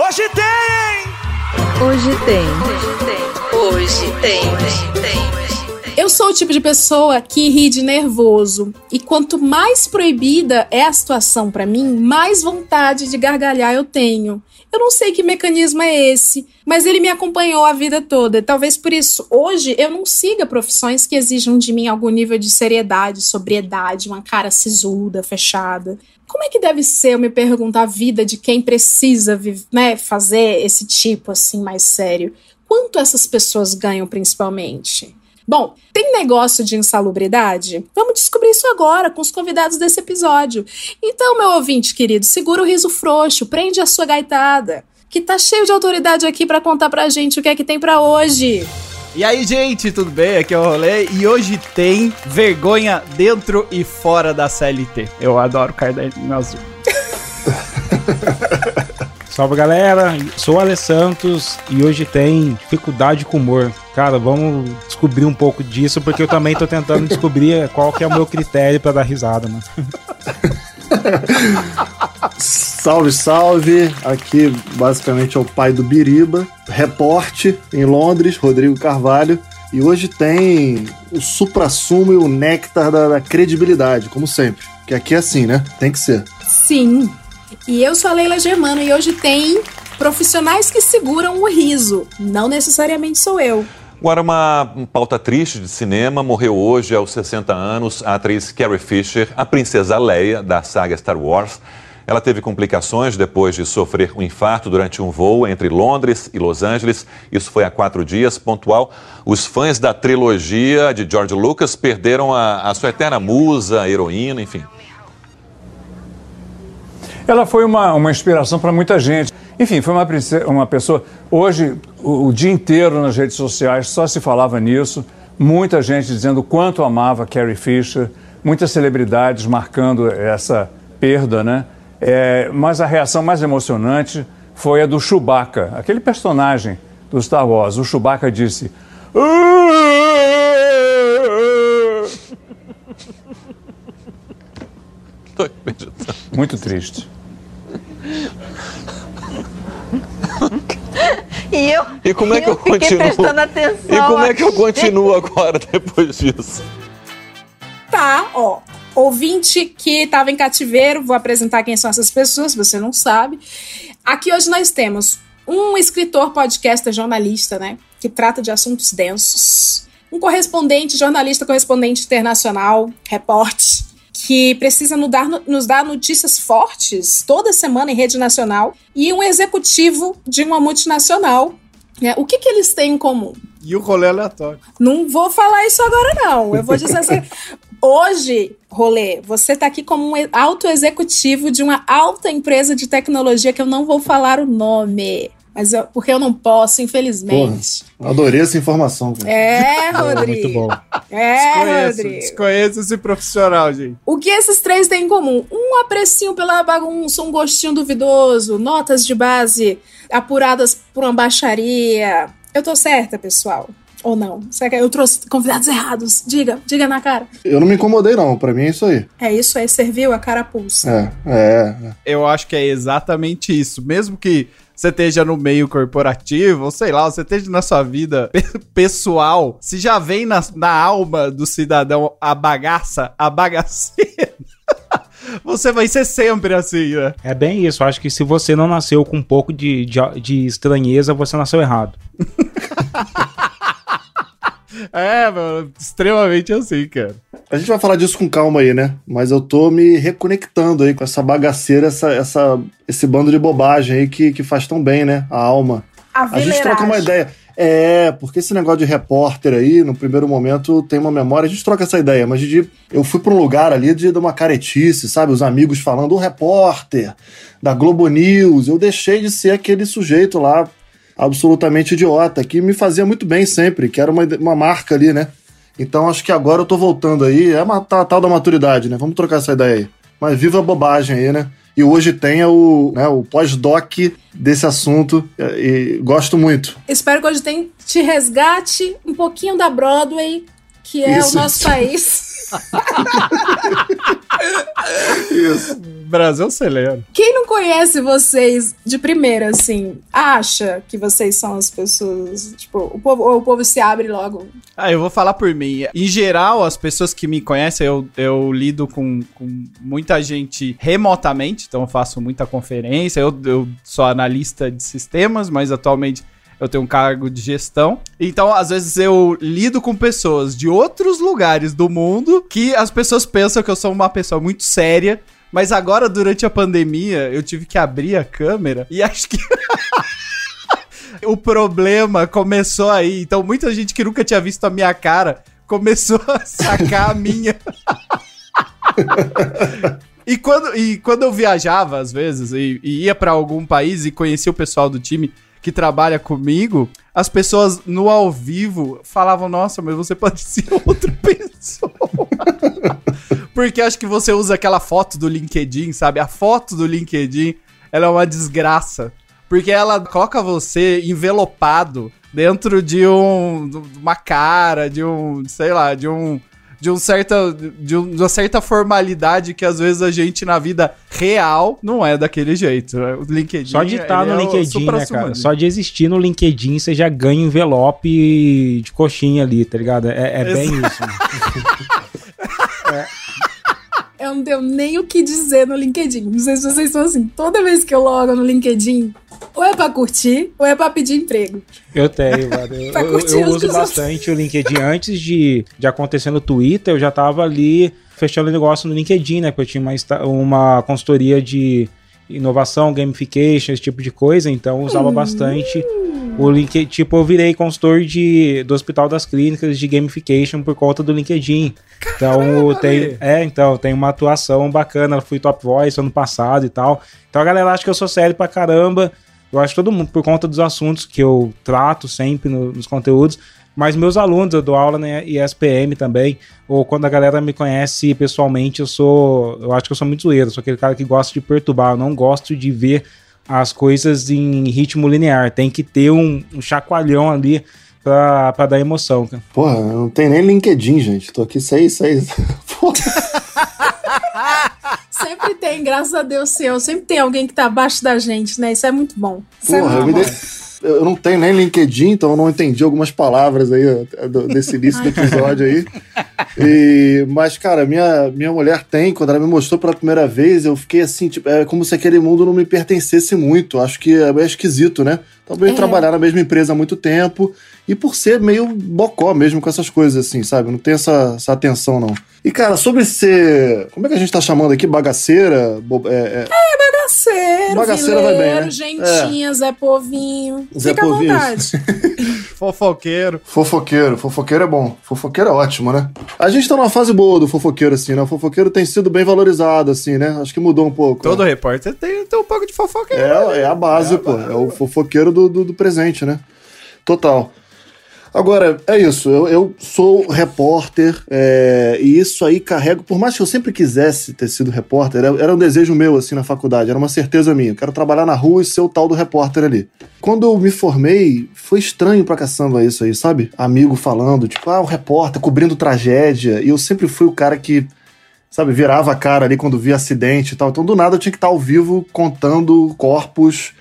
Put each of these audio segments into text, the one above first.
Hoje tem! Hoje tem. Hoje tem. Hoje tem. Hoje tem. Eu sou o tipo de pessoa que ri de nervoso. E quanto mais proibida é a situação para mim, mais vontade de gargalhar eu tenho. Eu não sei que mecanismo é esse, mas ele me acompanhou a vida toda. Talvez por isso, hoje, eu não siga profissões que exijam de mim algum nível de seriedade, sobriedade, uma cara sisuda, fechada. Como é que deve ser, eu me pergunto, a vida de quem precisa né, fazer esse tipo assim mais sério? Quanto essas pessoas ganham principalmente? Bom, tem negócio de insalubridade? Vamos descobrir isso agora com os convidados desse episódio. Então, meu ouvinte querido, segura o riso frouxo, prende a sua gaitada, que tá cheio de autoridade aqui para contar pra gente o que é que tem para hoje. E aí, gente, tudo bem? Aqui é o Rolê e hoje tem vergonha dentro e fora da CLT. Eu adoro caderninho azul. Salve galera, sou o Ale Santos e hoje tem dificuldade com humor. Cara, vamos descobrir um pouco disso porque eu também tô tentando descobrir qual que é o meu critério para dar risada, né? salve, salve! Aqui basicamente é o pai do Biriba, reporte em Londres, Rodrigo Carvalho. E hoje tem o supra-sumo e o néctar da, da credibilidade, como sempre. Que aqui é assim, né? Tem que ser. Sim, e eu sou a Leila Germano e hoje tem profissionais que seguram o riso. Não necessariamente sou eu. Agora, uma pauta triste de cinema. Morreu hoje, aos 60 anos, a atriz Carrie Fisher, a princesa Leia, da saga Star Wars. Ela teve complicações depois de sofrer um infarto durante um voo entre Londres e Los Angeles. Isso foi há quatro dias, pontual. Os fãs da trilogia de George Lucas perderam a, a sua eterna musa, a heroína, enfim. Ela foi uma, uma inspiração para muita gente. Enfim, foi uma, uma pessoa. Hoje, o, o, dia inteiro nas redes sociais só se falava nisso. Muita gente dizendo o quanto amava Carrie Fisher, muitas celebridades marcando essa perda, né? É, mas a reação mais emocionante foi a do Chewbacca, aquele personagem do Star Wars. O Chewbacca disse. Muito triste. E eu, e como é que eu, eu continuo? prestando atenção. E como é que eu continuo agora depois disso? Tá, ó. Ouvinte que estava em cativeiro, vou apresentar quem são essas pessoas, se você não sabe. Aqui hoje nós temos um escritor, podcaster, jornalista, né? Que trata de assuntos densos. Um correspondente, jornalista correspondente internacional, repórter, que precisa nos dar, nos dar notícias fortes toda semana em rede nacional, e um executivo de uma multinacional. Né? O que, que eles têm em comum? E o rolê aleatório. Não vou falar isso agora, não. Eu vou dizer assim. Hoje, Rolê, você está aqui como um alto executivo de uma alta empresa de tecnologia que eu não vou falar o nome. Mas eu, porque eu não posso, infelizmente. Porra, adorei essa informação. Cara. É, Rodrigo. Muito bom. É, desconheço, Rodrigo. Desconheço esse profissional, gente. O que esses três têm em comum? Um aprecinho pela bagunça, um gostinho duvidoso, notas de base apuradas por uma baixaria. Eu tô certa, pessoal? Ou não? Será que eu trouxe convidados errados? Diga, diga na cara. Eu não me incomodei, não. Pra mim é isso aí. É isso aí, serviu a cara pulsa. É, é, é. Eu acho que é exatamente isso. Mesmo que você esteja no meio corporativo, ou sei lá, você esteja na sua vida pessoal, se já vem na, na alma do cidadão a bagaça, a bagaceira. Você vai ser sempre assim, né? É bem isso. Acho que se você não nasceu com um pouco de, de, de estranheza, você nasceu errado. É, mano, extremamente assim, cara. A gente vai falar disso com calma aí, né? Mas eu tô me reconectando aí com essa bagaceira, essa, essa, esse bando de bobagem aí que, que faz tão bem, né? A alma. A, a gente troca uma ideia. É, porque esse negócio de repórter aí, no primeiro momento, tem uma memória, a gente troca essa ideia, mas de, eu fui para um lugar ali de, de uma caretice, sabe? Os amigos falando, o repórter da Globo News, eu deixei de ser aquele sujeito lá absolutamente idiota, que me fazia muito bem sempre, que era uma, uma marca ali, né? Então acho que agora eu tô voltando aí, é uma tal, tal da maturidade, né? Vamos trocar essa ideia aí. Mas viva a bobagem aí, né? E hoje tem o, né, o pós-doc desse assunto e gosto muito. Espero que hoje tenha te resgate um pouquinho da Broadway, que é Isso. o nosso país. Isso. Brasil acelera. Quem não conhece vocês de primeira, assim, acha que vocês são as pessoas. Tipo, o povo, ou o povo se abre logo. Ah, eu vou falar por mim. Em geral, as pessoas que me conhecem, eu, eu lido com, com muita gente remotamente, então eu faço muita conferência. Eu, eu sou analista de sistemas, mas atualmente eu tenho um cargo de gestão. Então, às vezes, eu lido com pessoas de outros lugares do mundo que as pessoas pensam que eu sou uma pessoa muito séria. Mas agora, durante a pandemia, eu tive que abrir a câmera e acho que. o problema começou aí. Então, muita gente que nunca tinha visto a minha cara começou a sacar a minha. E quando, e quando eu viajava, às vezes, e, e ia pra algum país e conhecia o pessoal do time que trabalha comigo, as pessoas no ao vivo falavam: Nossa, mas você pode ser outra pessoa. Porque acho que você usa aquela foto do LinkedIn, sabe? A foto do LinkedIn, ela é uma desgraça. Porque ela coloca você envelopado dentro de um de uma cara, de um, sei lá, de um de, um certa, de, um- de uma certa formalidade que às vezes a gente na vida real não é daquele jeito. né? O LinkedIn. Só de estar ele no é LinkedIn, né, cara? Só de existir no LinkedIn, você já ganha um envelope de coxinha ali, tá ligado? É, é bem isso. né? Eu não tenho nem o que dizer no LinkedIn. Não sei se vocês são assim. Toda vez que eu logo no LinkedIn, ou é pra curtir, ou é pra pedir emprego. Eu tenho, mano. Eu, eu- eu uso bastante o LinkedIn. Antes de, de acontecer no Twitter, eu já tava ali fechando negócio no LinkedIn, né? Porque eu tinha uma, uma consultoria de inovação, gamification, esse tipo de coisa. Então eu usava bastante o LinkedIn. Tipo, eu virei consultor de, do Hospital das Clínicas de gamification por conta do LinkedIn. Então tem, é, então tem uma atuação bacana. Eu fui top voice ano passado e tal. Então a galera acha que eu sou sério pra caramba. Eu acho que todo mundo, por conta dos assuntos que eu trato sempre no- nos conteúdos, mas meus alunos, eu dou aula na ESPM também, ou quando a galera me conhece pessoalmente, eu sou, eu acho que eu sou muito zoeiro, sou aquele cara que gosta de perturbar, eu não gosto de ver as coisas em ritmo linear, tem que ter um, um chacoalhão ali pra, pra dar emoção. Porra, não tem nem LinkedIn, gente. Tô aqui seis, seis. Porra. Sempre tem, graças a Deus, seu. Sempre tem alguém que tá abaixo da gente, né? Isso é muito bom. Isso é Porra, eu, muito bom. eu não tenho nem LinkedIn, então eu não entendi algumas palavras aí do- desse início do episódio aí. E- mas, cara, minha, minha mulher tem, quando ela me mostrou pela primeira vez, eu fiquei assim, tipo, é como se aquele mundo não me pertencesse muito. Acho que é meio esquisito, né? Talvez É. trabalhar na mesma empresa há muito tempo e por ser meio bocó mesmo com essas coisas, assim, sabe? Não tem essa, essa atenção, não. E, cara, sobre ser. Como é que a gente tá chamando aqui? Bagaceira? Bo- é- é- Bagaceiro, Bagaceira vai bem, né? gentinha, Zé Povinho. Zé Fica Povinho. à vontade. Fofoqueiro. Fofoqueiro, fofoqueiro é bom. Fofoqueiro é ótimo, né? A gente tá numa fase boa do fofoqueiro, assim, né? O fofoqueiro tem sido bem valorizado, assim, né? Acho que mudou um pouco. Todo né? repórter tem, tem um pouco de fofoqueiro. É, é a base, pô. É o fofoqueiro do, do, do presente, né? Total. Agora, é isso. Eu, eu sou repórter é, e isso aí carrego. Por mais que eu sempre quisesse ter sido repórter, era, era um desejo meu, assim, na faculdade. Era uma certeza minha. Eu quero trabalhar na rua e ser o tal do repórter ali. Quando eu me formei, foi estranho pra caçamba isso aí, sabe? Amigo falando, tipo, ah, o repórter cobrindo tragédia. E eu sempre fui o cara que sabe, virava a cara ali quando via acidente e tal. Então, do nada, eu tinha que estar ao vivo contando corpos.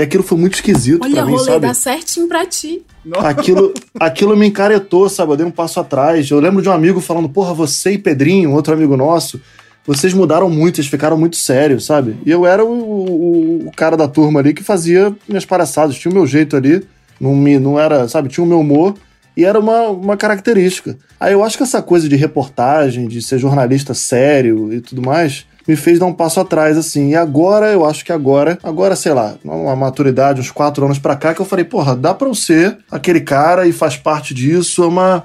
E aquilo foi muito esquisito Olha, pra mim, rolê, sabe? dá certinho pra ti. Aquilo, aquilo me encaretou, sabe? Eu dei um passo atrás. Eu lembro de um amigo falando, porra, você e Pedrinho, outro amigo nosso, vocês mudaram muito, vocês ficaram muito sérios, sabe? E eu era o, o- o cara da turma ali que fazia minhas palhaçadas, tinha o meu jeito ali, não, me, não era, sabe, tinha o meu humor. E era uma, uma característica. Aí eu acho que essa coisa de reportagem, de ser jornalista sério e tudo mais, me fez dar um passo atrás, assim. E agora, eu acho que agora, agora, sei lá, uma maturidade, uns quatro anos pra cá, que eu falei, porra, dá pra eu ser aquele cara e faz parte disso, é uma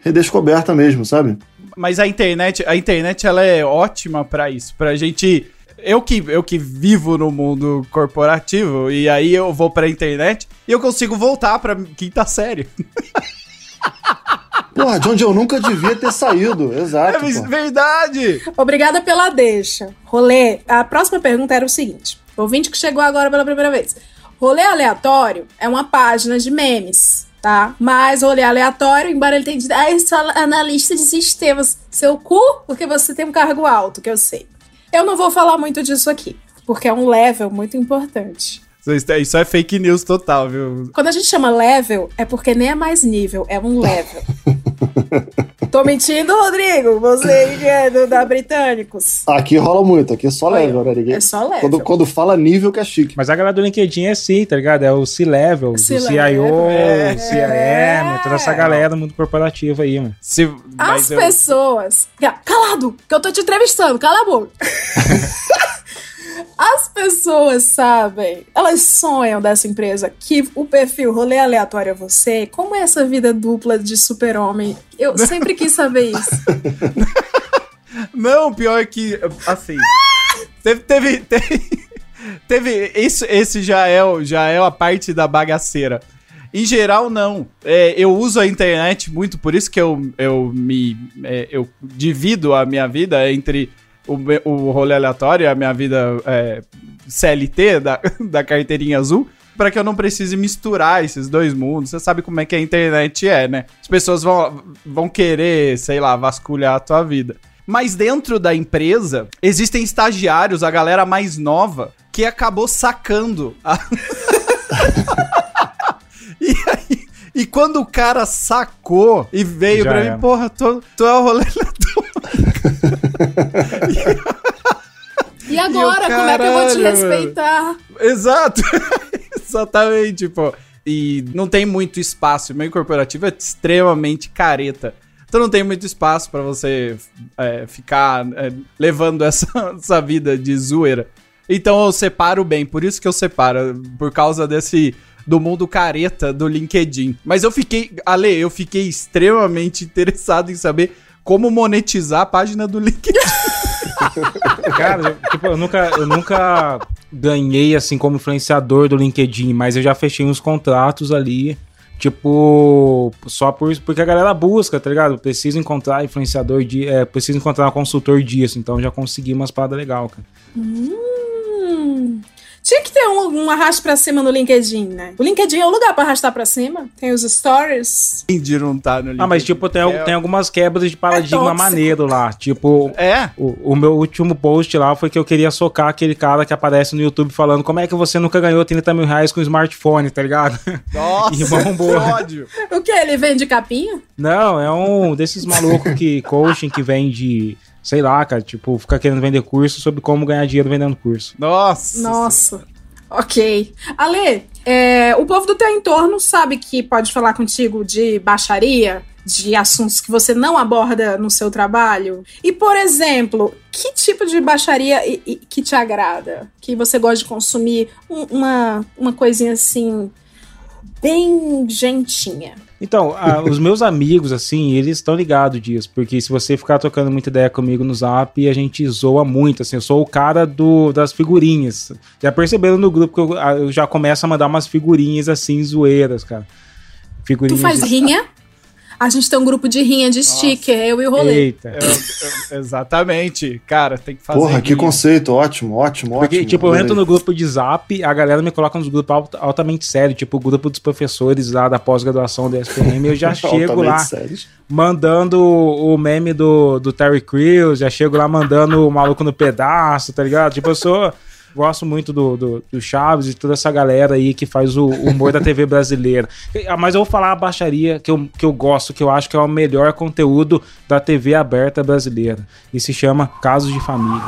redescoberta mesmo, sabe? Mas a internet, a internet ela é ótima pra isso, pra gente eu que eu que vivo no mundo corporativo e aí eu vou pra internet e eu consigo voltar pra quinta série. Porra, de onde eu nunca devia ter saído, exato. É pô. verdade. Obrigada pela deixa. Rolê, a próxima pergunta era o seguinte: ouvinte que chegou agora pela primeira vez. Rolê aleatório é uma página de memes. tá? Mas rolê aleatório, embora ele tenha dito, ah, eu sou analista de sistemas. Seu cu, porque você tem um cargo alto, que eu sei. Eu não vou falar muito disso aqui, porque é um level muito importante. Isso é- Isso é fake news total, viu? Quando a gente chama level, é porque nem é mais nível, é um level. Tô mentindo, Rodrigo? Você é do, da Britânicos. Aqui rola muito, aqui é só Olha, level, né? Ninguém... é só level. Quando, quando fala nível que é chique. Mas a galera do LinkedIn é assim, tá ligado? É o C-Level, do C-level, CIO, é. CRM, toda essa galera do mundo corporativo aí, mano. Se, As eu- pessoas. Calado, que eu tô te entrevistando, cala a boca. As pessoas sabem, elas sonham dessa empresa que o perfil rolê aleatório é você. Como é essa vida dupla de super-homem? Eu sempre quis saber isso. Não, pior que, assim. teve. Teve. Teve. teve- isso, esse já é, já é a parte da bagaceira. Em geral, não. É, eu uso a internet muito, por isso que eu, eu me. é, eu divido a minha vida entre o, o rolê aleatório e a minha vida é, CLT da, da carteirinha azul. Pra que eu não precise misturar esses dois mundos. Você sabe como é que a internet é, né? As pessoas vão, vão querer, sei lá, vasculhar a tua vida. Mas dentro da empresa, existem estagiários, a galera mais nova, que acabou sacando. a- e quando o cara sacou e veio Já pra era. mim, porra, tu, tu é o rolê E agora, E o como é que eu vou te caralho, respeitar? Exato. Exatamente, pô. E não tem muito espaço. O meio corporativo é extremamente careta. Então não tem muito espaço pra você é, ficar é, levando essa, essa vida de zoeira. Então eu separo bem, por isso que eu separo, por causa desse do mundo careta do LinkedIn. Mas eu fiquei, Ale, eu fiquei extremamente interessado em saber como monetizar a página do LinkedIn. Cara, eu, tipo, eu nunca, eu nunca ganhei assim como influenciador do LinkedIn, mas eu já fechei uns contratos ali, tipo, só por, porque a galera busca, tá ligado? Preciso encontrar influenciador de, é, preciso encontrar um consultor disso, então já consegui umas paradas legal, cara. Hum. Tinha que ter um, um arrasto pra cima no LinkedIn, né? O LinkedIn é o lugar pra arrastar pra cima. Tem os stories. de não tá no LinkedIn. Ah, mas tipo, tem, É- tem algumas quebras de paradigma tóxico. maneiro lá, tipo, É? O, o meu último post lá foi que eu queria socar aquele cara que aparece no YouTube falando como é que você nunca ganhou 30 mil reais com smartphone, tá ligado? Nossa, E que ódio. O que? Ele vende capinha? Não, é um desses malucos que coaching que vende, sei lá, cara, tipo, fica querendo vender curso sobre como ganhar dinheiro vendendo curso. Nossa. Nossa. Ok. Ale, é, o povo do teu entorno sabe que pode falar contigo de baixaria, de assuntos que você não aborda no seu trabalho? E, por exemplo, que tipo de baixaria que te agrada? Que você gosta de consumir Um- uma, uma coisinha assim, bem gentinha. Então, a- os meus amigos, assim, eles estão ligados disso, porque se você ficar trocando muita ideia comigo no zap, a gente zoa muito, assim, eu sou o cara do, das figurinhas. Já perceberam no grupo que eu, eu já começo a mandar umas figurinhas, assim, zoeiras, cara. Tu Figurinhas faz de- rinha? A gente tem um grupo de rinha de sticker, eu e o rolê. Eita. Eu- eu- exatamente. Cara, tem que fazer. Porra, que rinha. conceito, ótimo, ótimo, Porque, ótimo. tipo, eu entro no grupo de zap, a galera me coloca nos grupos alt- altamente sérios, tipo o grupo dos professores lá da pós-graduação da SPM, eu já chego Altamente lá sérios. mandando o meme do, do Terry Crews, já chego lá mandando o maluco no pedaço, tá ligado? Tipo, eu sou. Gosto muito do, do, do Chaves e toda essa galera aí que faz o humor da TV brasileira. Mas eu vou falar a baixaria que eu, que eu gosto, que eu acho que é o melhor conteúdo da TV aberta brasileira. E se chama Casos de Família.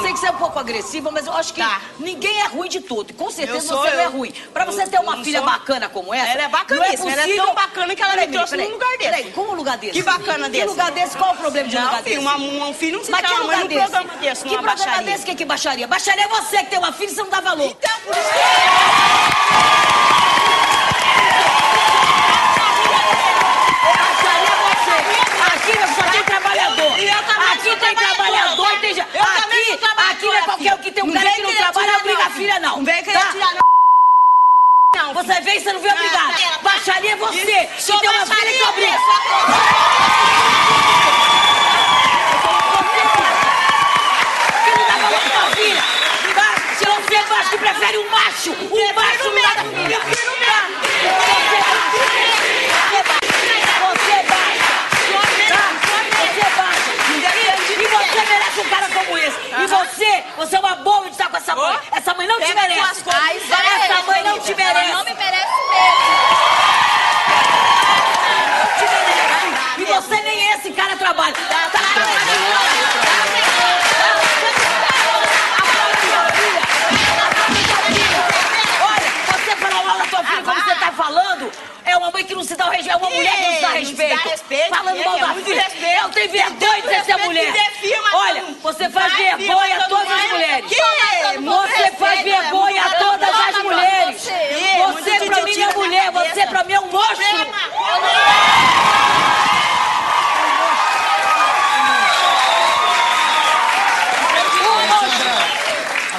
Sei que você é um pouco agressiva, mas eu acho que ninguém é ruim de tudo. E com certeza Eu sou, você não é eu- ruim. Pra você eu- ter uma eu filha sou- bacana como essa. Ela é bacaníssima, ela é tão bacana que ela me Peraí, trouxe peraí, num lugar desse. Peraí, como um lugar desse? Que bacana desse. Que lugar desse? Qual o problema de um lugar filho, desse? uma- um filho não se Mas que lugar num desse? programa desse, que programa baixaria. desse que é que baixaria? Baixaria é você que tem uma filha e você não dá valor. Então, por isso que... Baixaria é você. Aqui só tem trabalhador. E eu também Aqui tem trabalhador, trabalhador. tem. Eu Aqui, aqui não é qualquer um que tem um cara que não trabalha, obriga a não, filha, não. Não vem querer Tá? tirar, não. Não, Você vem, você não vem obrigado. Não, não. Baixaria é você. Que tem uma filha que baixaria, obriga. Que não dá valor pra tua filha. Tá? cara como esse. E você, você é uma boba de estar com essa mãe. Essa mãe não te merece. Ai, essa mãe não te merece. Ela não me merece mesmo. É e você nem esse cara trabalha. Tá trabalhando. Uma mãe que não se dá o respeito, é uma mulher que não se dá não se dá respeito. respeito, Falando é, mal é da muito filha. respeito. Eu tenho vergonha de ser essa respeito mulher. Olha, você faz vergonha a todas as mulheres. Você faz Respeito, vergonha a é todas as respeito. mulheres. Você, é, Você pra mim é mulher, você pra mim é um monstro.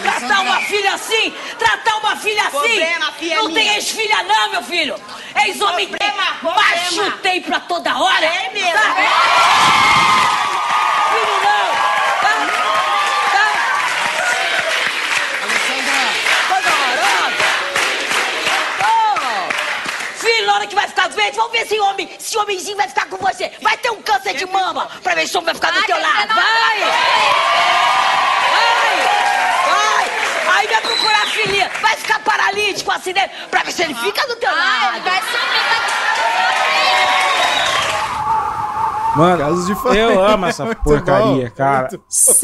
Tratar uma filha assim, tratar uma filha assim. Problema, filha não minha. tem ex-filha não, meu filho. Tem. Problema, problema. Macho tem pra toda hora. É mesmo. Tá? Filho não. Tá? Tá? Coisa horrorosa. Oh. Filho, na hora que vai ficar doente, vamos ver se homem, se homenzinho vai ficar com você. Vai ter um câncer de mama pra ver se o homem vai ficar do teu lado. 19 Vai! Vai! Procurar a filhinha. Vai ficar paralítico, acidente, pra ver se ele fica do teu Ah, lado. ele vai sumir Mano, Casos de família. eu amo essa Muito porcaria, bom, cara.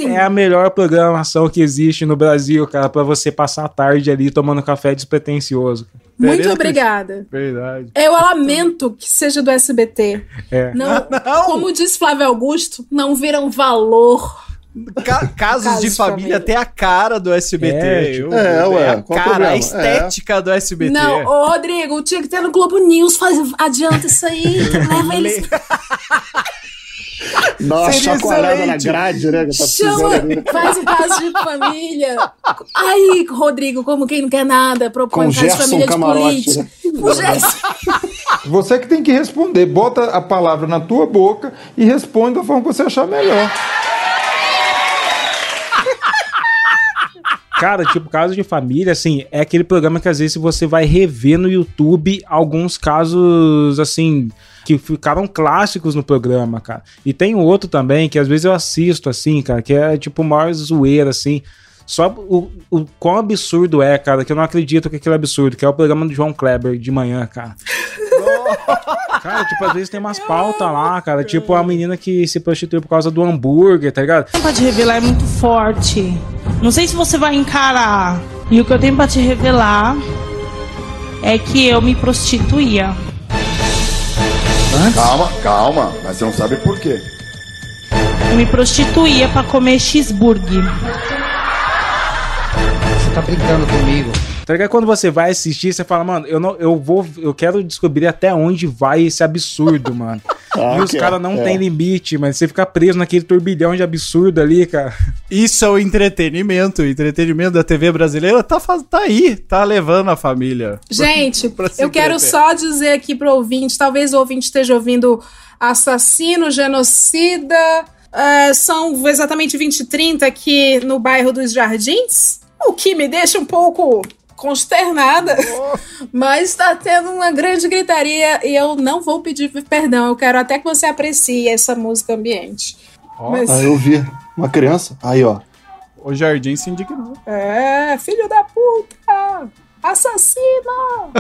É a melhor programação que existe no Brasil, cara, pra você passar a tarde ali tomando café despretensioso. Muito Tereza obrigada. Verdade. Eu lamento que seja do SBT. É. Não, Não. Como diz Flávio Augusto, não viram valor. Ca- casos, Casos de de família família. tem a cara do SBT. É, tipo, Eu- é, ué, a o cara, problema? a estética do SBT. Não, ô Rodrigo, tinha que ter no Globo News. Faz, adianta isso aí. leva eles. Nossa, chacoalhada na grade, né? Tá Chama, né? faz um caso de família. Aí, Rodrigo, como quem não quer nada, propõe Com caso de família de Camarote, política. né? Com. Você que tem que responder. Bota a palavra na tua boca e responde da forma que você achar melhor. Cara, tipo, caso de família, assim, é aquele programa que às vezes você vai rever no YouTube alguns casos, assim, que ficaram clássicos no programa, cara. E tem outro também que às vezes eu assisto, assim, cara, que é tipo maior zoeira, assim. Só o, o quão absurdo é, cara, que eu não acredito que aquilo é absurdo, que é o programa do João Kleber de manhã, cara. Cara, tipo, às vezes tem umas pautas lá, cara, tipo a menina que se prostituiu por causa do hambúrguer, tá ligado? pra te revelar é muito forte. Não sei se você vai encarar. E o que eu tenho pra te revelar é que eu me prostituía. Calma, calma, mas você não sabe por quê. Eu me prostituía pra comer cheeseburger. Você tá brincando comigo. Tá ligado? Quando você vai assistir, você fala, mano, eu não, eu vou, eu quero descobrir até onde vai esse absurdo, mano. Ah, e os caras não é. tem limite, mano. Você fica preso naquele turbilhão de absurdo ali, cara. Isso é o entretenimento. O entretenimento da TV brasileira tá, faz- tá aí, tá levando a família. Gente, Pra se eu quero entreter. só dizer aqui pro ouvinte, talvez o ouvinte esteja ouvindo assassino, genocida, é, são exatamente 20 e 30 aqui no bairro dos Jardins, o que me deixa um pouco consternada, mas tá tendo uma grande gritaria e eu não vou pedir perdão, eu quero até que você aprecie essa música ambiente. Mas- Ah, eu vi. Uma criança. Aí, ó. O Jardim se indignou. É, filho da puta! Assassino!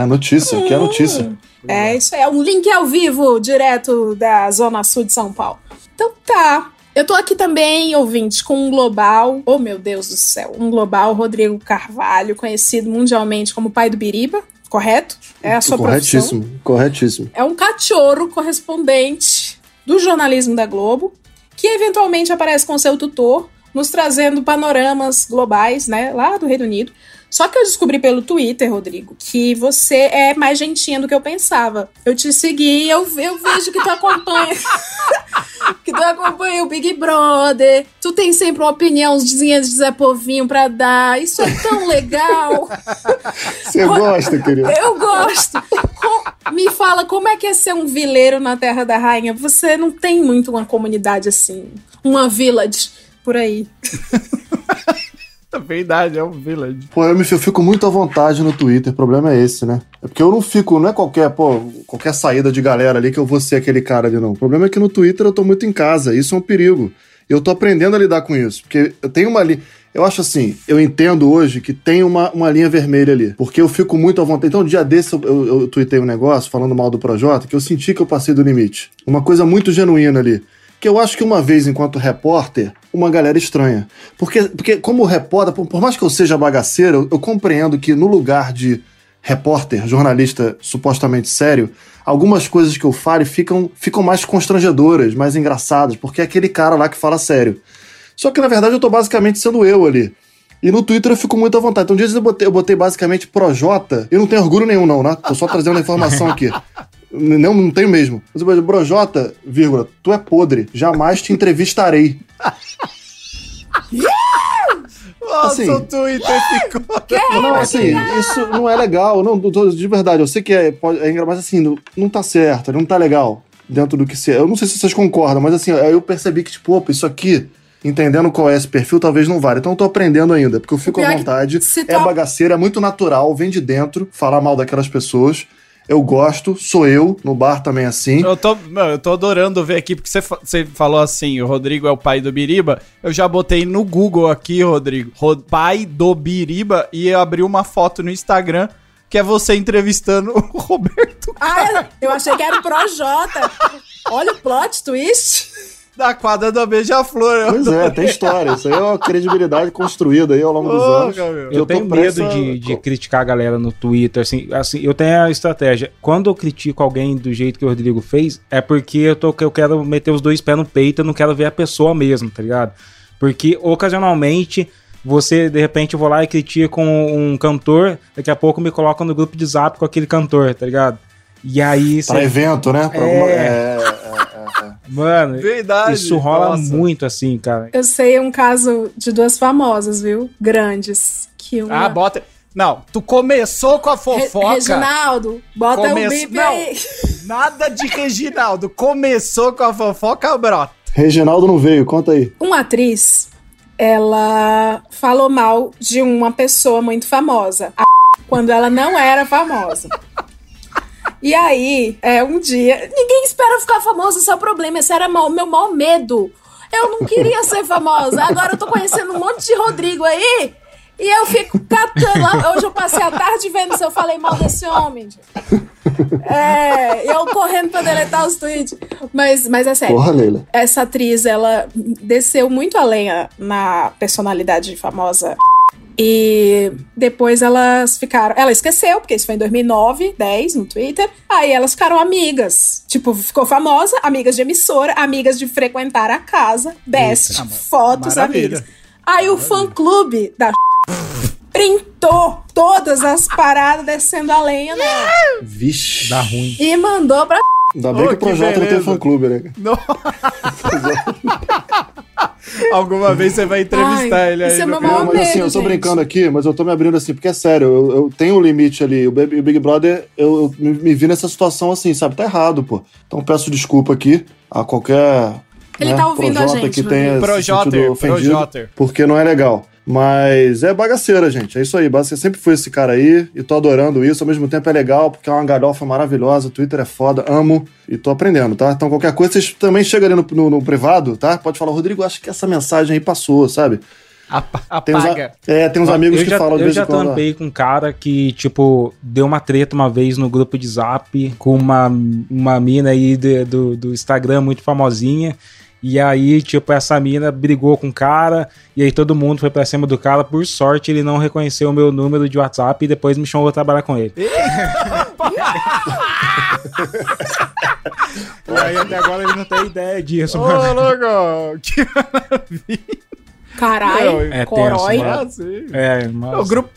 É, notícia, que é notícia. É, isso aí. É um link ao vivo, direto da Zona Sul de São Paulo. Então tá. Eu tô aqui também, ouvintes, com um global. Oh, meu Deus do céu. Um global, Rodrigo Carvalho, conhecido mundialmente como pai do Biriba, correto? É a sua profissão. corretíssimo, corretíssimo. É um cachorro correspondente do jornalismo da Globo, que eventualmente aparece com seu tutor, nos trazendo panoramas globais, né, lá do Reino Unido. Só que eu descobri pelo Twitter, Rodrigo, que você é mais gentinha do que eu pensava. Eu te segui eu, eu vejo que tu acompanha. que tu acompanha o Big Brother. Tu tem sempre uma opiniãozinha de Zé Povinho pra dar. Isso é tão legal. Você gosta, querido? Eu gosto. Com- Me fala como é que é ser um vileiro na Terra da Rainha. Você não tem muito uma comunidade assim, uma village por aí. É verdade, é um village. Pô, eu, me, eu fico muito à vontade no Twitter, o problema é esse, né? É porque eu não fico, não é qualquer, pô, qualquer saída de galera ali que eu vou ser aquele cara ali, não. O problema é que no Twitter eu tô muito em casa, isso é um perigo. E eu tô aprendendo a lidar com isso, porque eu tenho uma ali. Eu acho assim, eu entendo hoje que tem uma, uma linha vermelha ali. Porque eu fico muito à vontade. Então, um dia desse eu, eu, eu tuitei um negócio falando mal do Projota que eu senti que eu passei do limite. Uma coisa muito genuína ali. Que eu acho que uma vez, enquanto repórter, uma galera estranha. Porque, porque como repórter, por, por mais que eu seja bagaceiro, eu, eu compreendo que no lugar de repórter, jornalista supostamente sério, algumas coisas que eu falo ficam, ficam mais constrangedoras, mais engraçadas, porque é aquele cara lá que fala sério. Só que na verdade eu tô basicamente sendo eu ali. E no Twitter eu fico muito à vontade. Então, um dia eu botei, eu botei basicamente Projota. Eu não tenho orgulho nenhum, não, né? Tô só trazendo a informação aqui. Não, não tenho mesmo. Mas eu botei, Projota, vírgula, tu é podre. Jamais te entrevistarei. Nossa, Assim, o Twitter ficou. Não, assim, isso não é legal. Não, de verdade, eu sei que é, pode, é mas assim, não, não tá certo, não tá legal dentro do que se é. Eu não sei se vocês concordam, mas assim, aí eu percebi que, tipo, opa, isso aqui, entendendo qual é esse perfil, talvez não vale. Então eu tô aprendendo ainda, porque eu fico à é que vontade. É tu- bagaceira, é muito natural, vem de dentro, falar mal daquelas pessoas. Eu gosto, sou eu, no bar também assim. Eu tô, eu tô adorando ver aqui, porque você, fa- você falou assim, o Rodrigo é o pai do Biriba. Eu já botei no Google aqui, Rodrigo, Ro- pai do Biriba, e eu abri uma foto no Instagram, que é você entrevistando o Roberto Ah, eu achei que era o Projota. Olha o plot twist. Da quadra da Beija-Flor. Pois é, tem história. Isso aí é uma credibilidade construída aí ao longo dos anos. que Eu, tenho tô medo de, de criticar a galera no Twitter, assim, assim, eu tenho a estratégia. Quando eu critico alguém do jeito que o Rodrigo fez, é porque eu, tô, eu quero meter os dois pés no peito, eu não quero ver a pessoa mesmo, tá ligado? Porque ocasionalmente você, de repente, eu vou lá e critico um, um cantor, daqui a pouco me colocam no grupo de zap com aquele cantor, tá ligado? E aí Pra evento, né? Pra É. alguma- é, Mano, Verdade, isso rola nossa. muito assim, cara. Eu sei um caso de duas famosas, viu? Grandes. Que uma... Ah, bota. Não, tu começou com a Re- fofoca. Reginaldo, bota o Come- bip Não. aí. Nada de Reginaldo. Começou com a fofoca, brota. Reginaldo não veio, conta aí. Uma atriz, ela falou mal de uma pessoa muito famosa, a quando ela não era famosa. E aí, é um dia. Ninguém espera ficar famoso, esse é o problema. Esse era o meu maior medo. Eu não queria ser famosa. Agora eu tô conhecendo um monte de Rodrigo aí. E eu fico catando. Hoje eu passei a tarde vendo se eu falei mal desse homem. É, eu correndo pra deletar os tweets. Mas, mas é sério. Porra, Leila. Essa atriz, ela desceu muito além na personalidade famosa. E depois elas ficaram. Ela esqueceu, porque isso foi em 2009, 10 no Twitter. Aí elas ficaram amigas. Tipo, ficou famosa, amigas de emissora, amigas de frequentar a casa, best, Eita. fotos, Maravilha. amigas. Aí o fã-clube da printou todas as paradas descendo a lenha nela. Vixe. Dá ruim. E mandou pra. Ainda bem Ô, que o projeto não tem fã-clube, né? Alguma vez você vai entrevistar Ai, ele aí. isso é meu maior Não, mas assim, medo, eu tô gente. brincando aqui, mas eu tô me abrindo assim, porque é sério, eu, eu tenho um limite ali. O Big, o Big Brother, eu, eu me, me vi nessa situação assim, sabe? Tá errado, pô. Então peço desculpa aqui a qualquer. Ele né, tá ouvindo a Projota gente, que não tenha ofendido, Projoter. porque não é legal. Mas é bagaceira, gente. É isso aí. Basta- sempre fui esse cara aí e tô adorando isso. Ao mesmo tempo é legal, porque é uma galhofa maravilhosa. O Twitter é foda, amo e tô aprendendo, tá? Então qualquer coisa, vocês também chegam ali no, no- no privado, tá? Pode falar, Rodrigo, acho que essa mensagem aí passou, sabe? Apa- Tem uns, a- Apaga. é, tem uns amigos eu que já, falam de Eu já tampei com um cara que, tipo, deu uma treta uma vez no grupo de zap com uma, uma mina aí de- do, do Instagram muito famosinha. E aí, tipo, essa mina brigou com o cara, e aí todo mundo foi pra cima do cara. Por sorte, ele não reconheceu o meu número de WhatsApp e depois me chamou pra trabalhar com ele. e aí, até agora ele não tem ideia disso, Ô, louco! Que maravilha! Caralho, É corói. tenso. Ah. É, mas... O grupo,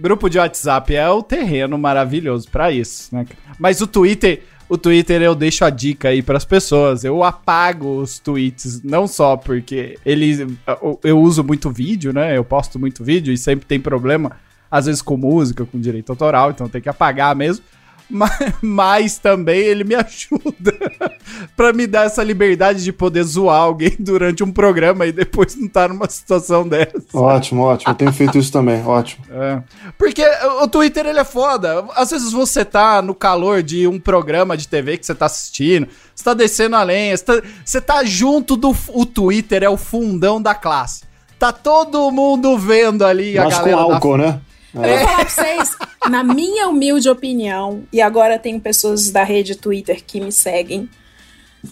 grupo de WhatsApp é o terreno maravilhoso pra isso, né? Mas o Twitter, o Twitter eu deixo a dica aí pras pessoas. Eu apago os tweets, não só porque eles eu, eu uso muito vídeo, né? Eu posto muito vídeo e sempre tem problema, às vezes com música, com direito autoral, então tem que apagar mesmo. Mas, mas também ele me ajuda pra me dar essa liberdade de poder zoar alguém durante um programa e depois não tá numa situação dessa. Ótimo, ótimo. Eu tenho feito isso também, ótimo. É. Porque o Twitter ele é foda. Às vezes você tá no calor de um programa de TV que você tá assistindo, você tá descendo a lenha, você tá, você tá junto do. O Twitter é o fundão da classe. tá todo mundo vendo ali a Mas com galera da álcool, né? Eu vou falar pra vocês, na minha humilde opinião, e agora tem pessoas da rede Twitter que me seguem.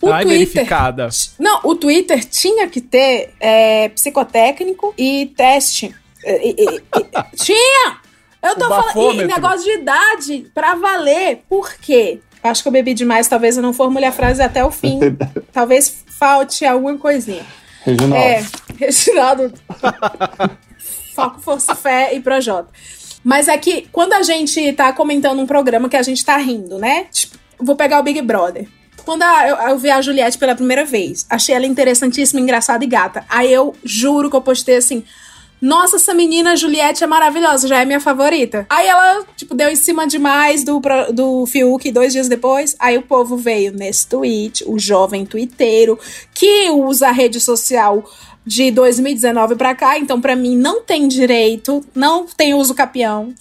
O Ai, verificada. Não, o Twitter tinha que ter é, psicotécnico e teste. E- e- e- tinha! Eu tô falando. E negócio de idade pra valer. Por quê? Acho que eu bebi demais, talvez eu não formule a frase até o fim. talvez falte alguma coisinha. Reginaldo. É, Reginaldo. Foco, Força, Fé e Projota. Mas é que quando a gente tá comentando um programa que a gente tá rindo, né? Tipo, vou pegar o Big Brother. Quando a- eu, eu vi a Juliette pela primeira vez, achei ela interessantíssima, engraçada e gata. Aí eu juro que eu postei assim. Nossa, essa menina Juliette é maravilhosa, já é minha favorita. Aí ela, tipo, deu em cima demais do, do Fiuk dois dias depois. Aí o povo veio nesse tweet, o jovem twitteiro, que usa a rede social de 2019 pra cá. Então, pra mim, não tem direito, não tem uso capião.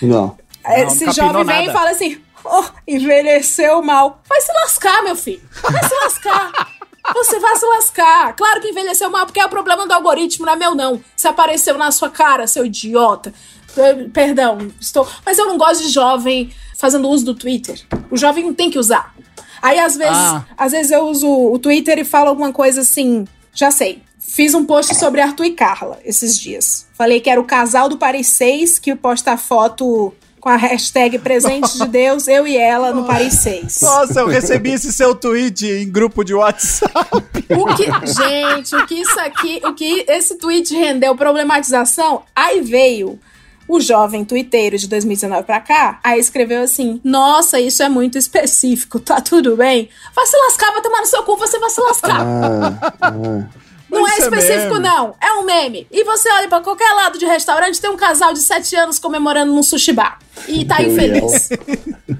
Não. Esse capinou jovem vem e nada. fala assim: oh, envelheceu mal. Vai se lascar, meu filho. Vai se lascar. Você vai se lascar. Claro que envelheceu mal, porque é o problema do algoritmo, não é meu, não. Se apareceu na sua cara, seu idiota. Eh, Perdão, estou. Mas eu não gosto de jovem fazendo uso do Twitter. O jovem não tem que usar. Aí, às vezes, Ah. às vezes eu uso o Twitter e falo alguma coisa assim. Já sei. Fiz um post sobre Arthur e Carla esses dias. Falei que era o casal do Paris 6 que posta a foto com a hashtag presente de Deus, eu e ela no Paris 6. Nossa, eu recebi esse seu tweet em grupo de WhatsApp. O que, gente, o que isso aqui, o que esse tweet rendeu problematização, aí veio o jovem twitteiro de 2019 pra cá, aí escreveu assim: Nossa, isso é muito específico, tá tudo bem? Vai se lascar, vai tomar no seu cu, você vai se lascar. Ah, ah. Não é é específico, meme. não. É um meme. E você olha pra qualquer lado de restaurante, tem um casal de 7 anos comemorando num sushi bar. E tá Eu e infeliz.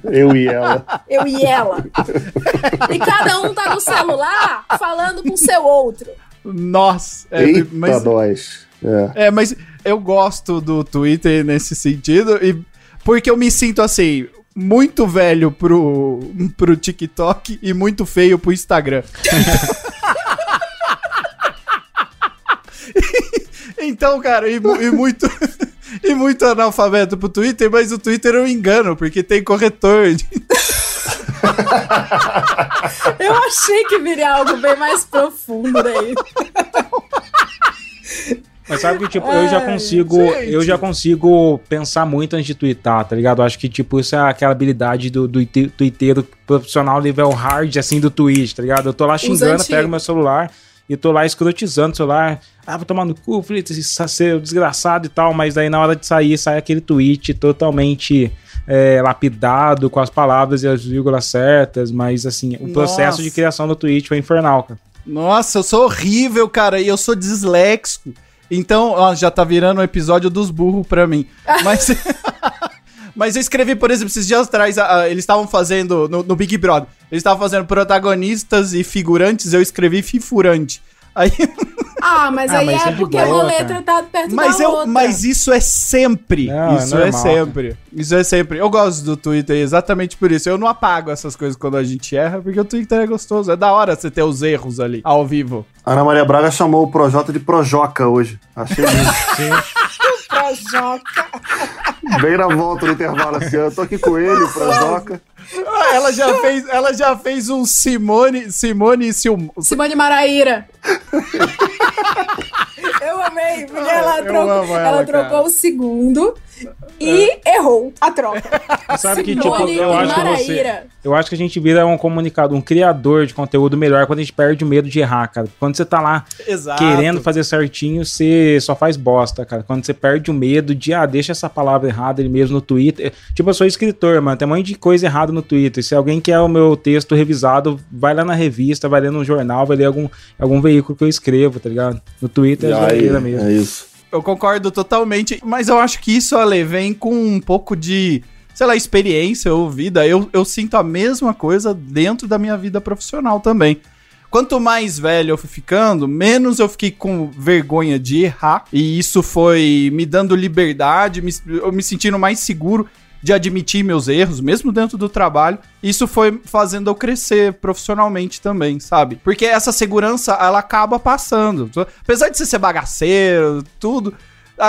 Eu e ela. Eu e ela. E cada um tá no celular falando com o seu outro. Nossa, é, Eita, mas, nós. É. é, mas eu gosto do Twitter nesse sentido, e porque eu me sinto assim, muito velho pro, pro TikTok e muito feio pro Instagram. Então, cara, e, e muito. E muito analfabeto pro Twitter, mas o Twitter um engano, porque tem corretor. de- Eu achei que viria algo bem mais profundo daí. Mas sabe que, tipo, eu já consigo. gente. Eu já consigo pensar muito antes de twittar, tá ligado? Acho que, tipo, isso é aquela habilidade do, do twitteiro profissional nível hard, assim, do Twitch, tá ligado? Eu tô lá xingando, pego meu celular e tô lá escrotizando o celular. Ah, vou tomar no cu, Fritz, seu desgraçado e tal. Mas daí na hora de sair, sai aquele tweet totalmente. é, lapidado, com as palavras e as vírgulas certas, mas assim, o processo Nossa. de criação do tweet foi infernal, cara. Nossa, eu sou horrível, cara, e eu sou disléxico. Então, ó, já tá virando um episódio dos burros pra mim. Mas. Mas eu escrevi, por exemplo, esses dias atrás, a- a- eles estavam fazendo, no, no Big Brother, eles estavam fazendo protagonistas e figurantes, eu escrevi figurante. Aí, Ah, mas Ah, aí mas é é porque boa, uma letra cara. tá perto mas, da eu, outra. mas isso é sempre. Não, é isso é, normal, sempre. Isso é sempre. Eu gosto do Twitter exatamente por isso. Eu não apago essas coisas quando a gente erra, porque o Twitter é gostoso. É da hora você ter os erros ali, ao vivo. Ana Maria Braga chamou o Projota de Projoca hoje. Achei lindo. Projoca. Bem na volta do intervalo assim. Eu tô aqui com ele, o Projoca. Ah, ela já fez, ela já fez um Simone, Simone e Sil, Simone Maraíra. Eu amei, porque ela, eu trocou, ela, ela trocou o segundo e errou a troca. Sabe que, tipo, eu e acho que você. Eu acho que a gente vira um comunicado, um criador de conteúdo melhor quando a gente perde o medo de errar, cara. Quando você tá lá Exato. querendo fazer certinho, você só faz bosta, cara. Quando você perde o medo de, ah, deixa essa palavra errada ali mesmo no Twitter. Tipo, eu sou escritor, mano. Tem um monte de coisa errada no Twitter. Se alguém quer o meu texto revisado, vai lá na revista, vai ler no jornal, vai ler algum, algum veículo que eu escrevo, tá ligado? No Twitter é Aí, zoeira mesmo. é isso. Eu concordo totalmente, mas eu acho que isso, Ale, vem com um pouco de, sei lá, experiência ou vida. Eu, eu sinto a mesma coisa dentro da minha vida profissional também. Quanto mais velho eu fui ficando, menos eu fiquei com vergonha de errar. E isso foi me dando liberdade, me, eu me sentindo mais seguro. De admitir meus erros, mesmo dentro do trabalho. Isso foi fazendo eu crescer profissionalmente também, sabe? Porque essa segurança, ela acaba passando. Apesar de você ser bagaceiro, tudo,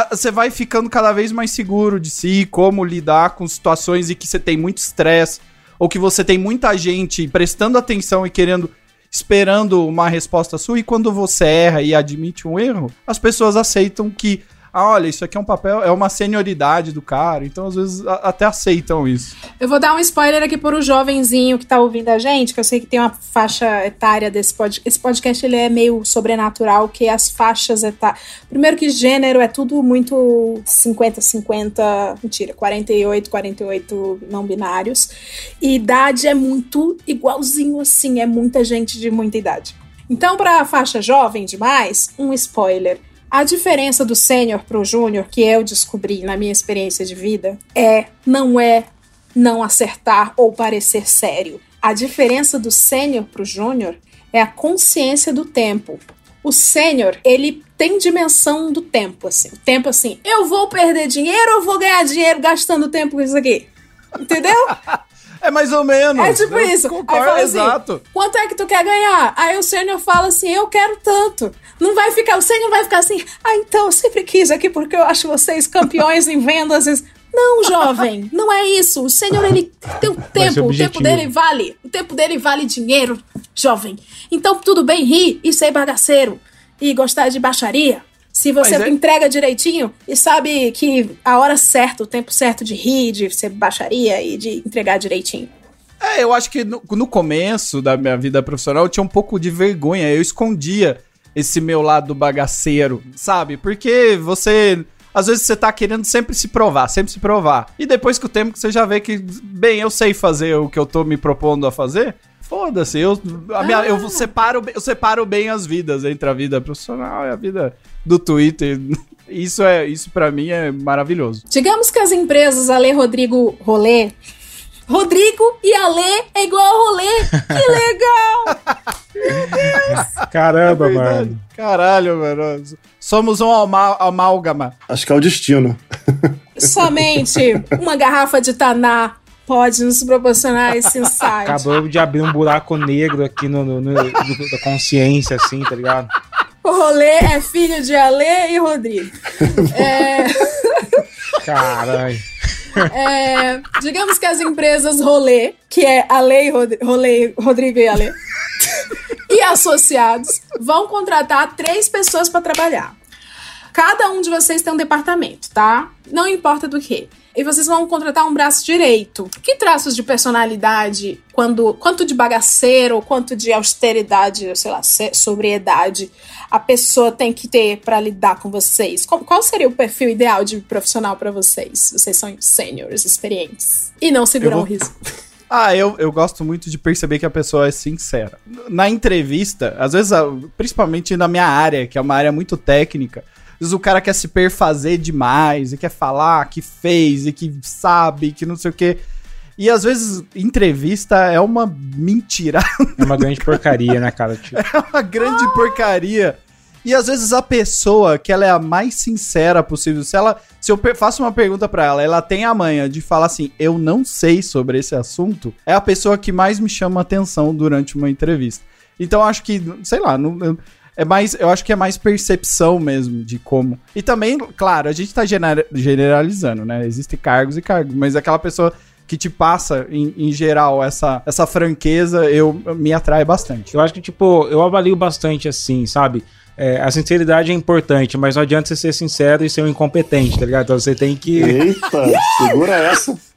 você vai ficando cada vez mais seguro de si, como lidar com situações em que você tem muito estresse, ou que você tem muita gente prestando atenção e querendo esperando uma resposta sua e quando você erra e admite um erro, as pessoas aceitam que ah, olha, isso aqui é um papel, é uma senioridade do cara, então às vezes a, até aceitam isso. Eu vou dar um spoiler aqui por o jovenzinho que tá ouvindo a gente, que eu sei que tem uma faixa etária desse podcast. Esse podcast ele é meio sobrenatural, que as faixas etárias. Primeiro que gênero é tudo muito 50-50, mentira, 48, 48 não binários. E idade é muito igualzinho assim, é muita gente de muita idade. Então, para a faixa jovem demais, um spoiler. A diferença do sênior pro júnior, que eu descobri na minha experiência de vida, é não é não acertar ou parecer sério. A diferença do sênior pro júnior é a consciência do tempo. O sênior, ele tem dimensão do tempo, assim. O tempo, assim, eu vou perder dinheiro ou vou ganhar dinheiro gastando tempo com isso aqui? Entendeu? É mais ou menos. É tipo Eu isso. concordo, Aí fala assim, exato. quanto é que tu quer ganhar? Aí o sênior fala assim, eu quero tanto. Não vai ficar, o sênior vai ficar assim, ah, então eu sempre quis aqui porque eu acho vocês campeões em vendas. Não, jovem, não é isso. O sênior, ele tem o ser tempo, o tempo dele vale. O tempo dele vale dinheiro, jovem. Então tudo bem rir e ser bagaceiro e gostar de baixaria. Se você é- entrega direitinho e sabe que a hora certa, o tempo certo de rir, de ser baixaria e de entregar direitinho. É, eu acho que no, no começo da minha vida profissional eu tinha um pouco de vergonha. Eu escondia esse meu lado bagaceiro, sabe? Porque você. Às vezes você tá querendo sempre se provar, sempre se provar. E depois que o tempo que você já vê que, bem, eu sei fazer o que eu tô me propondo a fazer, foda-se. Eu, a minha- eu, separo, eu separo bem as vidas entre a vida profissional e a vida do Twitter. Isso é, isso para mim é maravilhoso. Digamos que as empresas Ale Rodrigo Rolê. Rodrigo e Ale é igual a rolê. Que legal! Caramba, É mano. Caralho, mano. Somos um amálgama. Acho que é o destino. Somente uma garrafa de Taná pode nos proporcionar esse insight. Acabou de abrir um buraco negro aqui no, no, no- do- da consciência, assim, tá ligado? O rolê é filho de Ale e Rodrigo. É, Caralho. é, digamos que as empresas rolê, que é Ale e Rod- rolê, Rodrigo e Ale, e associados, vão contratar três pessoas para trabalhar. Cada um de vocês tem um departamento, tá? Não importa do que. E vocês vão contratar um braço direito. Que traços de personalidade, quando, quanto de bagaceiro, quanto de austeridade, sei lá, sobriedade, a pessoa tem que ter pra lidar com vocês? Qual, qual seria o perfil ideal de profissional pra vocês? Vocês são seniors, experientes. E não seguram Eu o vou- risco. Ah, eu, eu gosto muito de perceber que a pessoa é sincera. Na entrevista, às vezes, principalmente na minha área, que é uma área muito técnica, às vezes o cara quer se perfazer demais e quer falar que fez e que sabe, que não sei o quê. E às vezes, entrevista é uma mentira. É uma grande porcaria, né, cara? Tipo, É uma grande porcaria. E às vezes a pessoa que ela é a mais sincera possível, se ela, se eu faço uma pergunta pra ela, ela tem a manha de falar assim, eu não sei sobre esse assunto, é a pessoa que mais me chama atenção durante uma entrevista. Então acho que, sei lá, não, é mais, eu acho que é mais percepção mesmo de como. E também, claro, a gente tá genera- generalizando, né? Existem cargos e cargos, mas aquela pessoa que te passa, em, em geral, essa, essa franqueza, eu me atrai bastante. eu acho que, tipo, eu avalio bastante assim, sabe? É, a sinceridade é importante, mas não adianta você ser sincero e ser um incompetente, tá ligado? Então você tem que. Eita, segura essa.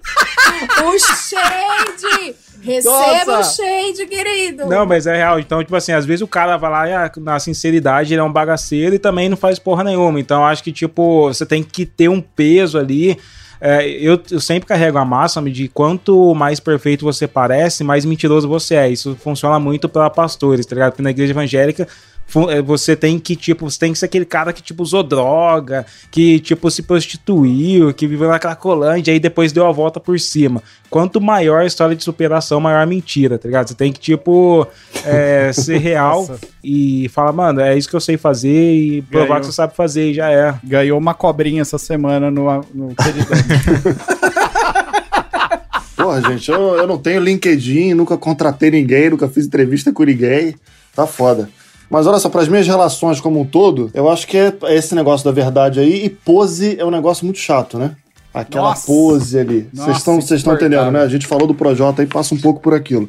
O shade! Receba o Nossa! shade, querido! Não, mas é real. Então, tipo assim, às vezes o cara vai lá e na sinceridade ele é um bagaceiro e também não faz porra nenhuma. Então, acho que, tipo, você tem que ter um peso ali. É, eu, eu sempre carrego a máxima de quanto mais perfeito você parece, mais mentiroso você é. Isso funciona muito para pastores, tá ligado? Porque na igreja evangélica você tem que, tipo, você tem que ser aquele cara que, tipo, usou droga, que, tipo, se prostituiu, que viveu na Cracolândia e aí depois deu a volta por cima. Quanto maior a história de superação, maior a mentira, tá ligado? Você tem que, tipo, é, ser real e falar, mano, é isso que eu sei fazer e provar Ganhou. que você sabe fazer e já é. Ganhou uma cobrinha essa semana no, no. Porra, gente, eu, eu não tenho LinkedIn, nunca contratei ninguém, nunca fiz entrevista com ninguém. Tá foda. Mas olha só, para as minhas relações como um todo, eu acho que é esse negócio da verdade aí. E pose é um negócio muito chato, né? Aquela Nossa. pose ali. Vocês estão entendendo, né? A gente falou do Projota aí, passa um pouco por aquilo.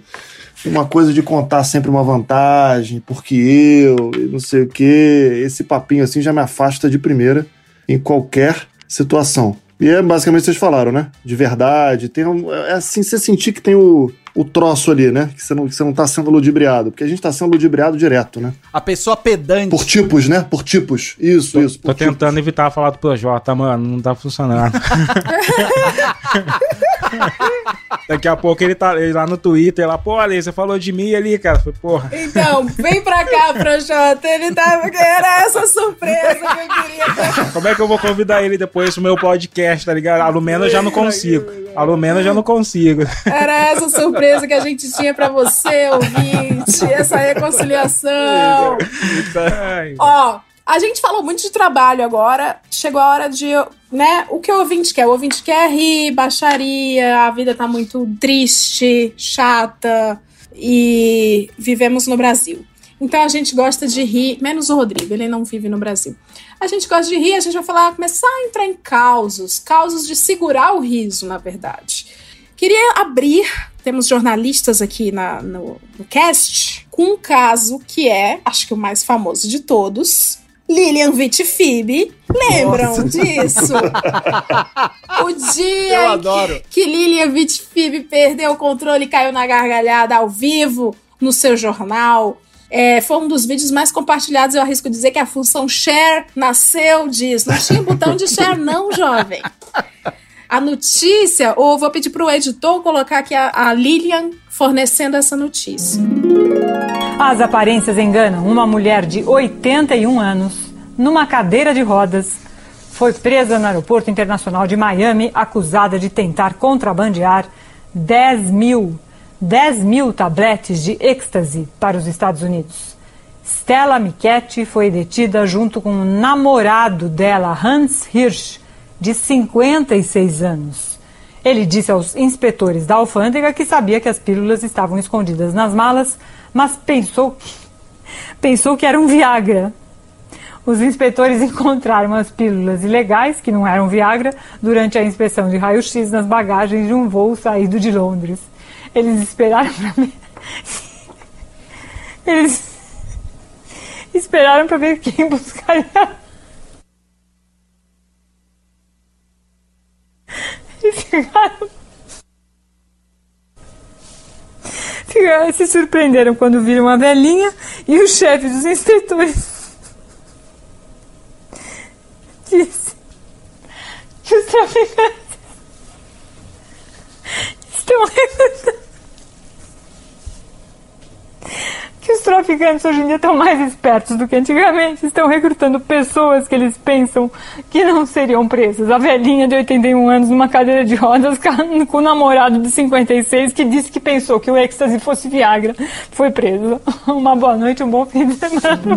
Uma coisa de contar sempre uma vantagem, porque eu, não sei o quê. Esse papinho assim já me afasta de primeira em qualquer situação. E é basicamente o que vocês falaram, né? De verdade. Tem um, é assim, você sentir que tem o, o troço ali, né? Que você, não, que você não tá sendo ludibriado. Porque a gente tá sendo ludibriado direto, né? A pessoa pedante. Por tipos, né? Por tipos. Isso, isso. Tô tentando evitar falar do Projota, mano, não tá funcionando. Daqui a pouco ele tá ele lá no Twitter, lá, pô, Ali, você falou de mim ali, cara. Falei, porra. Então, vem pra cá, Projota. Ele tava. Era essa surpresa que eu queria. Como é que eu vou convidar ele depois pro meu podcast, tá ligado? A Lumena eu já não consigo. A Lumena eu já não consigo. Era essa surpresa que a gente tinha pra você, ouvinte. Essa reconciliação. Ó, a gente falou muito de trabalho agora. Chegou a hora de, né? O que o ouvinte quer? O ouvinte quer rir, baixaria, a vida tá muito triste, chata e vivemos no Brasil. Então a gente gosta de rir, menos o Rodrigo, ele não vive no Brasil. A gente gosta de rir, a gente vai falar, começar a entrar em causos, causos de segurar o riso, na verdade. Queria abrir, temos jornalistas aqui na, no, no cast, com um caso que é, acho que o mais famoso de todos, Lilian Vitfib. Lembram Nossa. disso? o dia. Que, que Lilian Vitfib perdeu o controle e caiu na gargalhada ao vivo no seu jornal. É, foi um dos vídeos mais compartilhados. Eu arrisco dizer que a função share nasceu disso. Não tinha botão de share, não, jovem. A notícia, ou vou pedir para o editor colocar aqui a, a Lilian fornecendo essa notícia. As aparências enganam. Uma mulher de 81 anos, numa cadeira de rodas, foi presa no Aeroporto Internacional de Miami, acusada de tentar contrabandear 10 mil, 10 mil tabletes de êxtase para os Estados Unidos. Stella Michetti foi detida junto com o namorado dela, Hans Hirsch, de 56 anos. Ele disse aos inspetores da alfândega que sabia que as pílulas estavam escondidas nas malas, mas pensou que, pensou que era um Viagra. Os inspetores encontraram as pílulas ilegais, que não eram Viagra, durante a inspeção de raio-x nas bagagens de um voo saído de Londres. Eles esperaram para ver. Eles esperaram para ver quem buscaria. Eles ficaram. Se surpreenderam quando viram a velhinha e o chefe dos inspetores disse que os traficantes estão recrutando. Que os traficantes hoje em dia estão mais espertos do que antigamente. Estão recrutando pessoas que eles pensam que não seriam presas. A velhinha de 81 anos numa cadeira de rodas com o namorado de 56 que disse que pensou que o êxtase fosse Viagra. Foi presa. Uma boa noite, um bom fim de semana.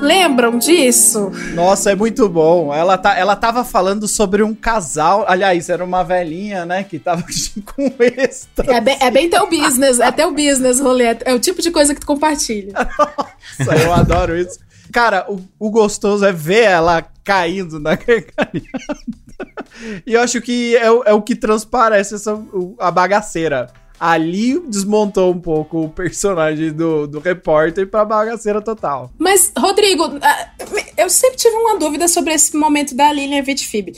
Lembram disso? Nossa, é muito bom. Ela, tá, ela tava falando sobre um casal. Aliás, era uma velhinha, né? Que tava com extra. É bem, é bem teu business, é teu business, rolê. É o tipo de coisa que tu compartilha. Nossa, eu adoro isso. Cara, o, o gostoso é ver ela caindo na gargalhada. E eu acho que é, o- é o que transparece essa, a bagaceira. Ali desmontou um pouco o personagem do, do repórter pra bagaceira total. Mas, Rodrigo, ah, eu sempre tive uma dúvida sobre esse momento da Lilian Vitfib.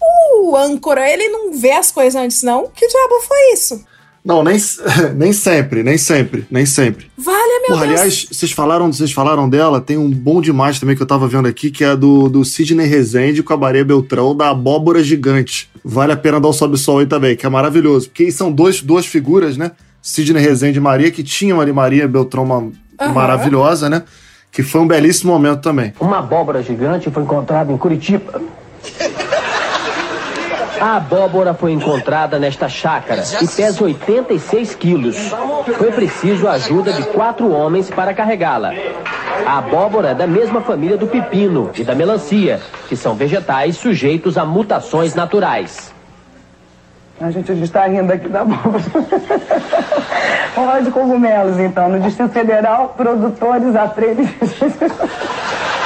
O âncora, ele não vê as coisas antes, não? Que diabo foi isso? Não, nem, nem sempre, nem sempre, nem sempre. Vale, meu Porra, Deus. aliás, vocês falaram, vocês falaram dela, tem um bom demais também que eu tava vendo aqui, que é do, do Sidney Rezende com a Maria Beltrão, da Abóbora Gigante. Vale a pena dar um sobe-sol aí também, que é maravilhoso. Porque são dois, duas figuras, né? Sidney Rezende e Maria, que tinham ali Maria Beltrão uma, Aham. maravilhosa, né? Que foi um belíssimo momento também. Uma abóbora gigante foi encontrada em Curitiba. A abóbora foi encontrada nesta chácara e pesa 86 quilos. Foi preciso a ajuda de quatro homens para carregá-la. A abóbora é da mesma família do pepino e da melancia, que são vegetais sujeitos a mutações naturais. A gente está rindo aqui da boba. Hora de cogumelos, então. No Distrito Federal, produtores, atores.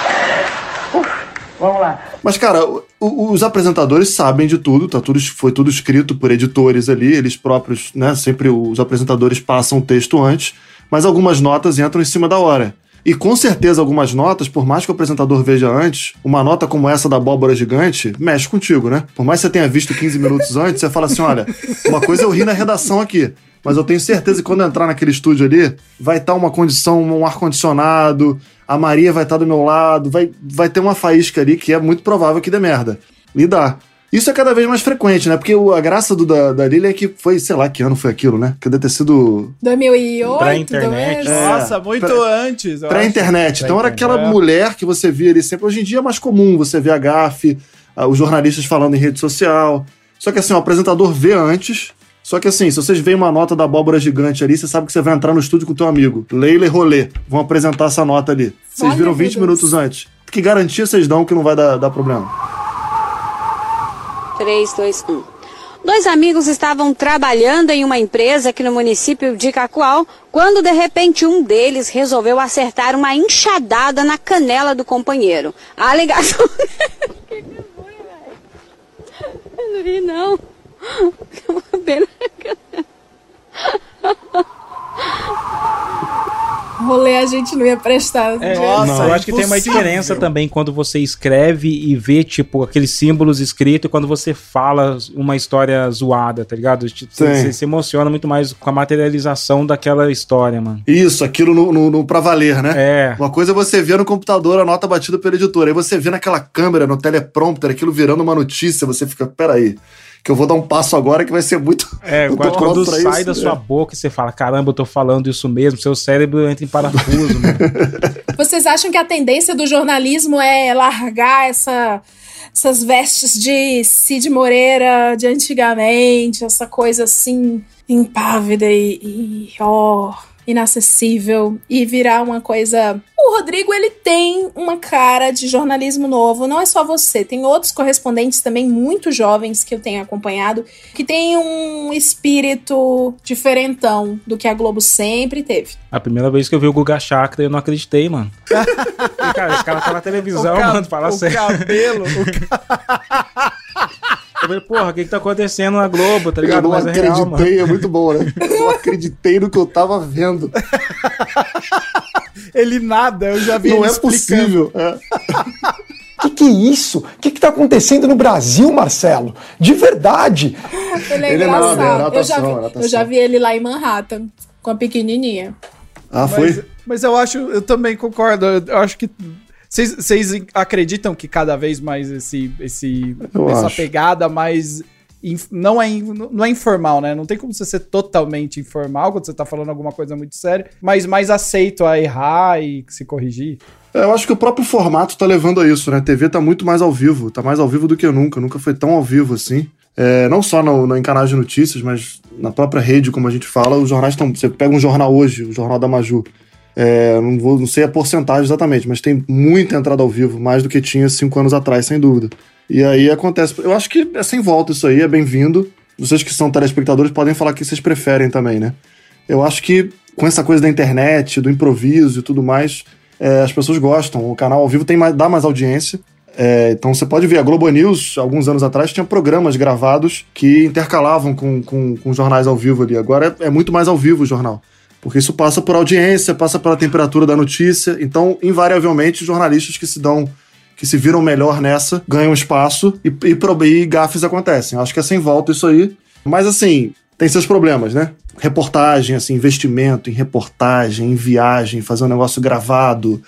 Vamos lá. Mas, cara, os apresentadores sabem de tudo, tá tudo, foi tudo escrito por editores ali, eles próprios, né? Sempre os apresentadores passam o texto antes, mas algumas notas entram em cima da hora. E com certeza algumas notas, por mais que o apresentador veja antes, uma nota como essa da abóbora gigante mexe contigo, né? Por mais que você tenha visto 15 minutos antes, você fala assim: olha, uma coisa eu ri na redação aqui. Mas eu tenho certeza que quando eu entrar naquele estúdio ali, vai estar uma condição, um ar-condicionado, a Maria vai estar do meu lado, vai, vai ter uma faísca ali que é muito provável que dê merda. E dá. Isso é cada vez mais frequente, né? Porque o- a graça do, da, da Lili é que foi, sei lá que ano foi aquilo, né? Que deve ter sido 2008, Pré-internet. talvez. Nossa, muito Pré- antes. pré-internet. Então era aquela É. mulher que você via ali sempre. Hoje em dia é mais comum você ver a gafe, ah, os jornalistas falando em rede social. Só que assim, o apresentador vê antes. Só que assim, se vocês veem uma nota da abóbora gigante ali, você sabe que você vai entrar no estúdio com o teu amigo. Leila e Rolê. Vão apresentar essa nota ali. Vocês viram meu 20 Deus. minutos antes. Que garantia vocês dão que não vai dar, dar problema? 3, 2, 1. Dois amigos estavam trabalhando em uma empresa aqui no município de Cacoal, quando de repente um deles resolveu acertar uma enxadada na canela do companheiro. A alegação. Eu não ri, não. Rolê a gente não ia prestar. É, Nossa, não, eu acho que tem uma diferença também quando você escreve e vê, tipo, aqueles símbolos escritos e quando você fala uma história zoada, tá ligado? Tipo. Você você se emociona muito mais com a materialização daquela história, mano. Isso, aquilo no, no, no pra valer, né? É. Uma coisa é você ver no computador a nota batida pelo editor. Aí você vê naquela câmera, no teleprompter, aquilo virando uma notícia, você fica, peraí, que eu vou dar um passo agora que vai ser muito. É, quando, quando sai isso, da né? sua boca e você fala, caramba, eu tô falando isso mesmo, seu cérebro entra em parafuso, mano. Vocês acham que a tendência do jornalismo é largar essa, essas vestes de Cid Moreira de antigamente, essa coisa assim, impávida e, e ó, inacessível, e virar uma coisa. O Rodrigo, ele tem uma cara de jornalismo novo, não é só você, tem outros correspondentes também muito jovens que eu tenho acompanhado, que tem um espírito diferentão do que a Globo sempre teve. A primeira vez que eu vi o Guga Chakra, eu não acreditei, mano. E, cara, esse cara tá na televisão, O mano, fala o sério. cabelo, o Eu falei, porra, o que que tá acontecendo na Globo, tá ligado? eu não Mas é acreditei, real, mano. é muito bom, né? Eu não acreditei no que eu tava vendo. Ele nada, eu já vi Não ele é explicando. possível. É. Que que é isso? O que que tá acontecendo no Brasil, Marcelo? De verdade. Ele é Ele é engraçado. nada, é eu, já vi, é eu já vi ele lá em Manhattan, com a pequenininha. Ah, Mas, mas eu acho, eu também concordo. Eu acho que. Vocês acreditam que cada vez mais esse, esse, Eu essa acho. pegada mais. Não é, não é informal, né? Não tem como você ser totalmente informal quando você tá falando alguma coisa muito séria, mas mais aceito a errar e se corrigir. É, Eu acho que o próprio formato tá levando a isso, né? A TV tá muito mais ao vivo, tá mais ao vivo do que nunca, nunca foi tão ao vivo assim. É, não só no, no encanal de notícias, mas na própria rede, como a gente fala, os jornais estão. Você pega um jornal hoje, o Jornal da Maju. É, não, vou, não sei a porcentagem exatamente, mas tem muita entrada ao vivo, mais do que tinha cinco anos atrás, sem dúvida. E aí acontece. Eu acho que é sem volta isso aí, é bem-vindo. Vocês que são telespectadores podem falar que vocês preferem também, né? Eu acho que com essa coisa da internet, do improviso e tudo mais, é, as pessoas gostam. O canal ao vivo tem mais, dá mais audiência. É, então você pode ver, a Globo News, alguns anos atrás, tinha programas gravados que intercalavam com, com, com jornais ao vivo ali. Agora é, é muito mais ao vivo o jornal. Porque isso passa por audiência, passa pela temperatura da notícia. Então, invariavelmente, jornalistas que se dão, que se viram melhor nessa, ganham espaço e, e, e gafes acontecem. Acho que é sem volta isso aí. Mas assim, tem seus problemas, né? Reportagem, assim, investimento em reportagem, em viagem, fazer um negócio gravado.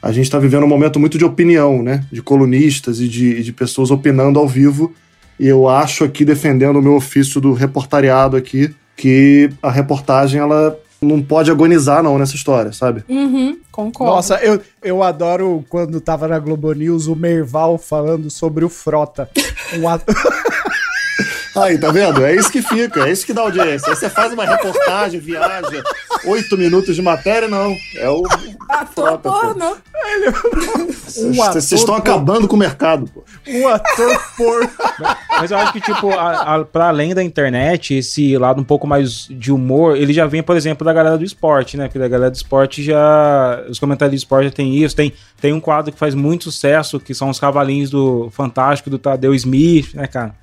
A gente está vivendo um momento muito de opinião, né? De colunistas e de, de pessoas opinando ao vivo. E eu acho aqui, defendendo o meu ofício do reportariado aqui, que a reportagem, ela não pode agonizar, não, nessa história, sabe? Uhum, concordo. Nossa, eu, eu adoro quando tava na Globo News o Merval falando sobre o Frota. Um ato... Aí, tá vendo? É isso que fica, é isso que dá audiência. Aí você faz uma reportagem, viaja, oito minutos de matéria, não. É o Ator porno. Vocês estão acabando com o mercado, pô. Um ator porno. Mas eu acho que, tipo, a, a, pra além da internet, esse lado um pouco mais de humor, ele já vem, por exemplo, da galera do esporte, né? Porque a galera do esporte já. Os comentários do esporte já tem isso. Tem, tem um quadro que faz muito sucesso, que são os cavalinhos do Fantástico, do Tadeu Smith, né, cara?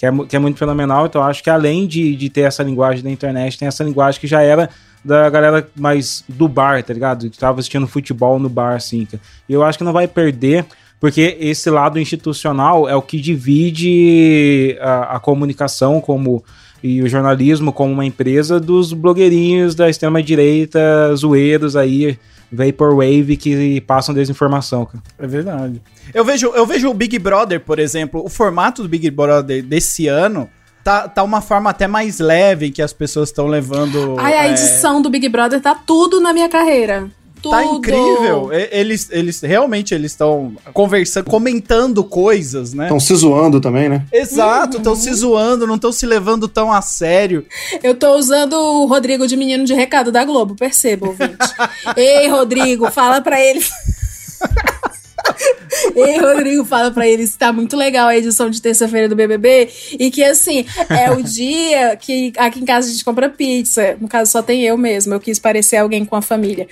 Que é, que é muito fenomenal. Então, acho que além de, de ter essa linguagem da internet, tem essa linguagem que já era da galera mais do bar, tá ligado? Que tava assistindo futebol no bar, assim. E eu acho que não vai perder, porque esse lado institucional é o que divide a, a comunicação como e o jornalismo como uma empresa dos blogueirinhos da extrema direita, zoeiros aí, vaporwave que passam desinformação, cara. É verdade. Eu vejo, eu vejo o Big Brother, por exemplo, o formato do Big Brother desse ano tá, tá uma forma até mais leve que as pessoas estão levando. Ai, a é, edição do Big Brother tá tudo na minha carreira. Tudo. Tá incrível. Eles, eles realmente eles estão conversando, comentando coisas, né? Estão se zoando também, né? Exato, estão se zoando, não estão se levando tão a sério. Eu tô usando o Rodrigo de menino de recado da Globo, perceba, ouvinte. Ei, Rodrigo, fala pra ele. Ei, Rodrigo, fala pra ele se tá muito legal a edição de terça-feira do BBB e que, assim, é o dia que aqui em casa a gente compra pizza. No caso, só tem eu mesmo. Eu quis parecer alguém com a família.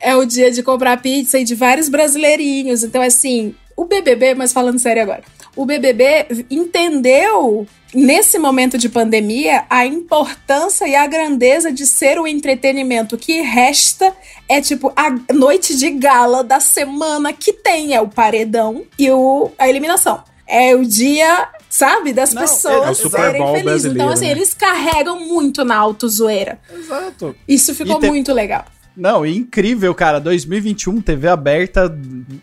É o dia de comprar pizza e de vários brasileirinhos. Então, assim, o BBB, mas falando sério agora, o BBB entendeu nesse momento de pandemia a importância e a grandeza de ser o entretenimento que resta é tipo a noite de gala da semana que tem é o paredão e o, a eliminação. É o dia, sabe, das Não, pessoas é serem felizes. Então, assim, né? eles carregam muito na autozoeira. Exato. Isso ficou E tem- muito legal. Não, e incrível, cara. 2021, TV aberta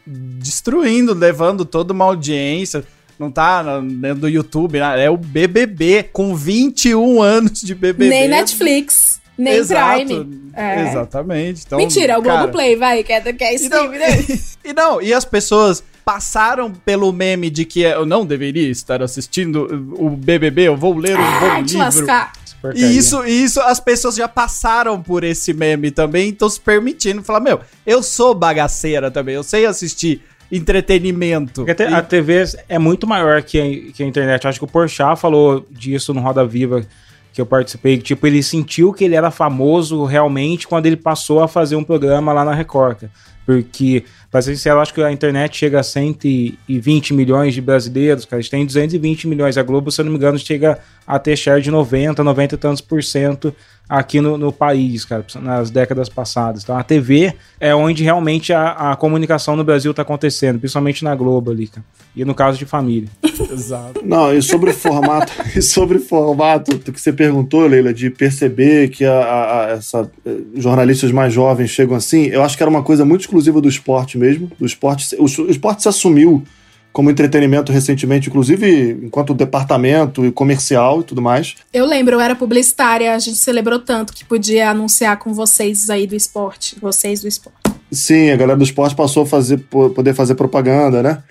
destruindo, levando toda uma audiência. Não tá dentro do YouTube, né? é o BBB, com 21 anos de BBB. Nem Netflix, nem Exato. Prime. É. Exatamente. Então, Mentira, é o cara, Globoplay, vai, que é, que é E não, né? e não, e as pessoas passaram pelo meme de que eu não deveria estar assistindo o BBB, eu vou ler um Ah, bom te livro. lascar. E isso, e isso, as pessoas já passaram por esse meme também, estão se permitindo falar, meu, eu sou bagaceira também, eu sei assistir entretenimento. Porque a TV é muito maior que a, que a internet. Acho que o Porchat falou disso no Roda Viva que eu participei. que, Tipo, ele sentiu que ele era famoso realmente quando ele passou a fazer um programa lá na Record. Porque, pra ser sincero, acho que a internet chega a 120 milhões de brasileiros, cara. Gente tem 220 milhões. A Globo, se eu não me engano, chega a ter share de 90, 90 e tantos por cento aqui no, no país, cara, nas décadas passadas. Então a TV é onde realmente a, a comunicação no Brasil tá acontecendo, principalmente na Globo ali, cara. E no caso de família. Exato. Não, e sobre o formato, e sobre o formato que você perguntou, Leila, de perceber que a, a- a- essa, eh, jornalistas mais jovens chegam assim, eu acho que era uma coisa muito exclusiva do esporte mesmo. Do esporte, o, o esporte se assumiu como entretenimento recentemente, inclusive enquanto departamento e comercial e tudo mais. Eu lembro, eu era publicitária, a gente celebrou tanto que podia anunciar com vocês aí do esporte. Vocês do esporte. Sim, a galera do esporte passou a fazer, po- poder fazer propaganda, né?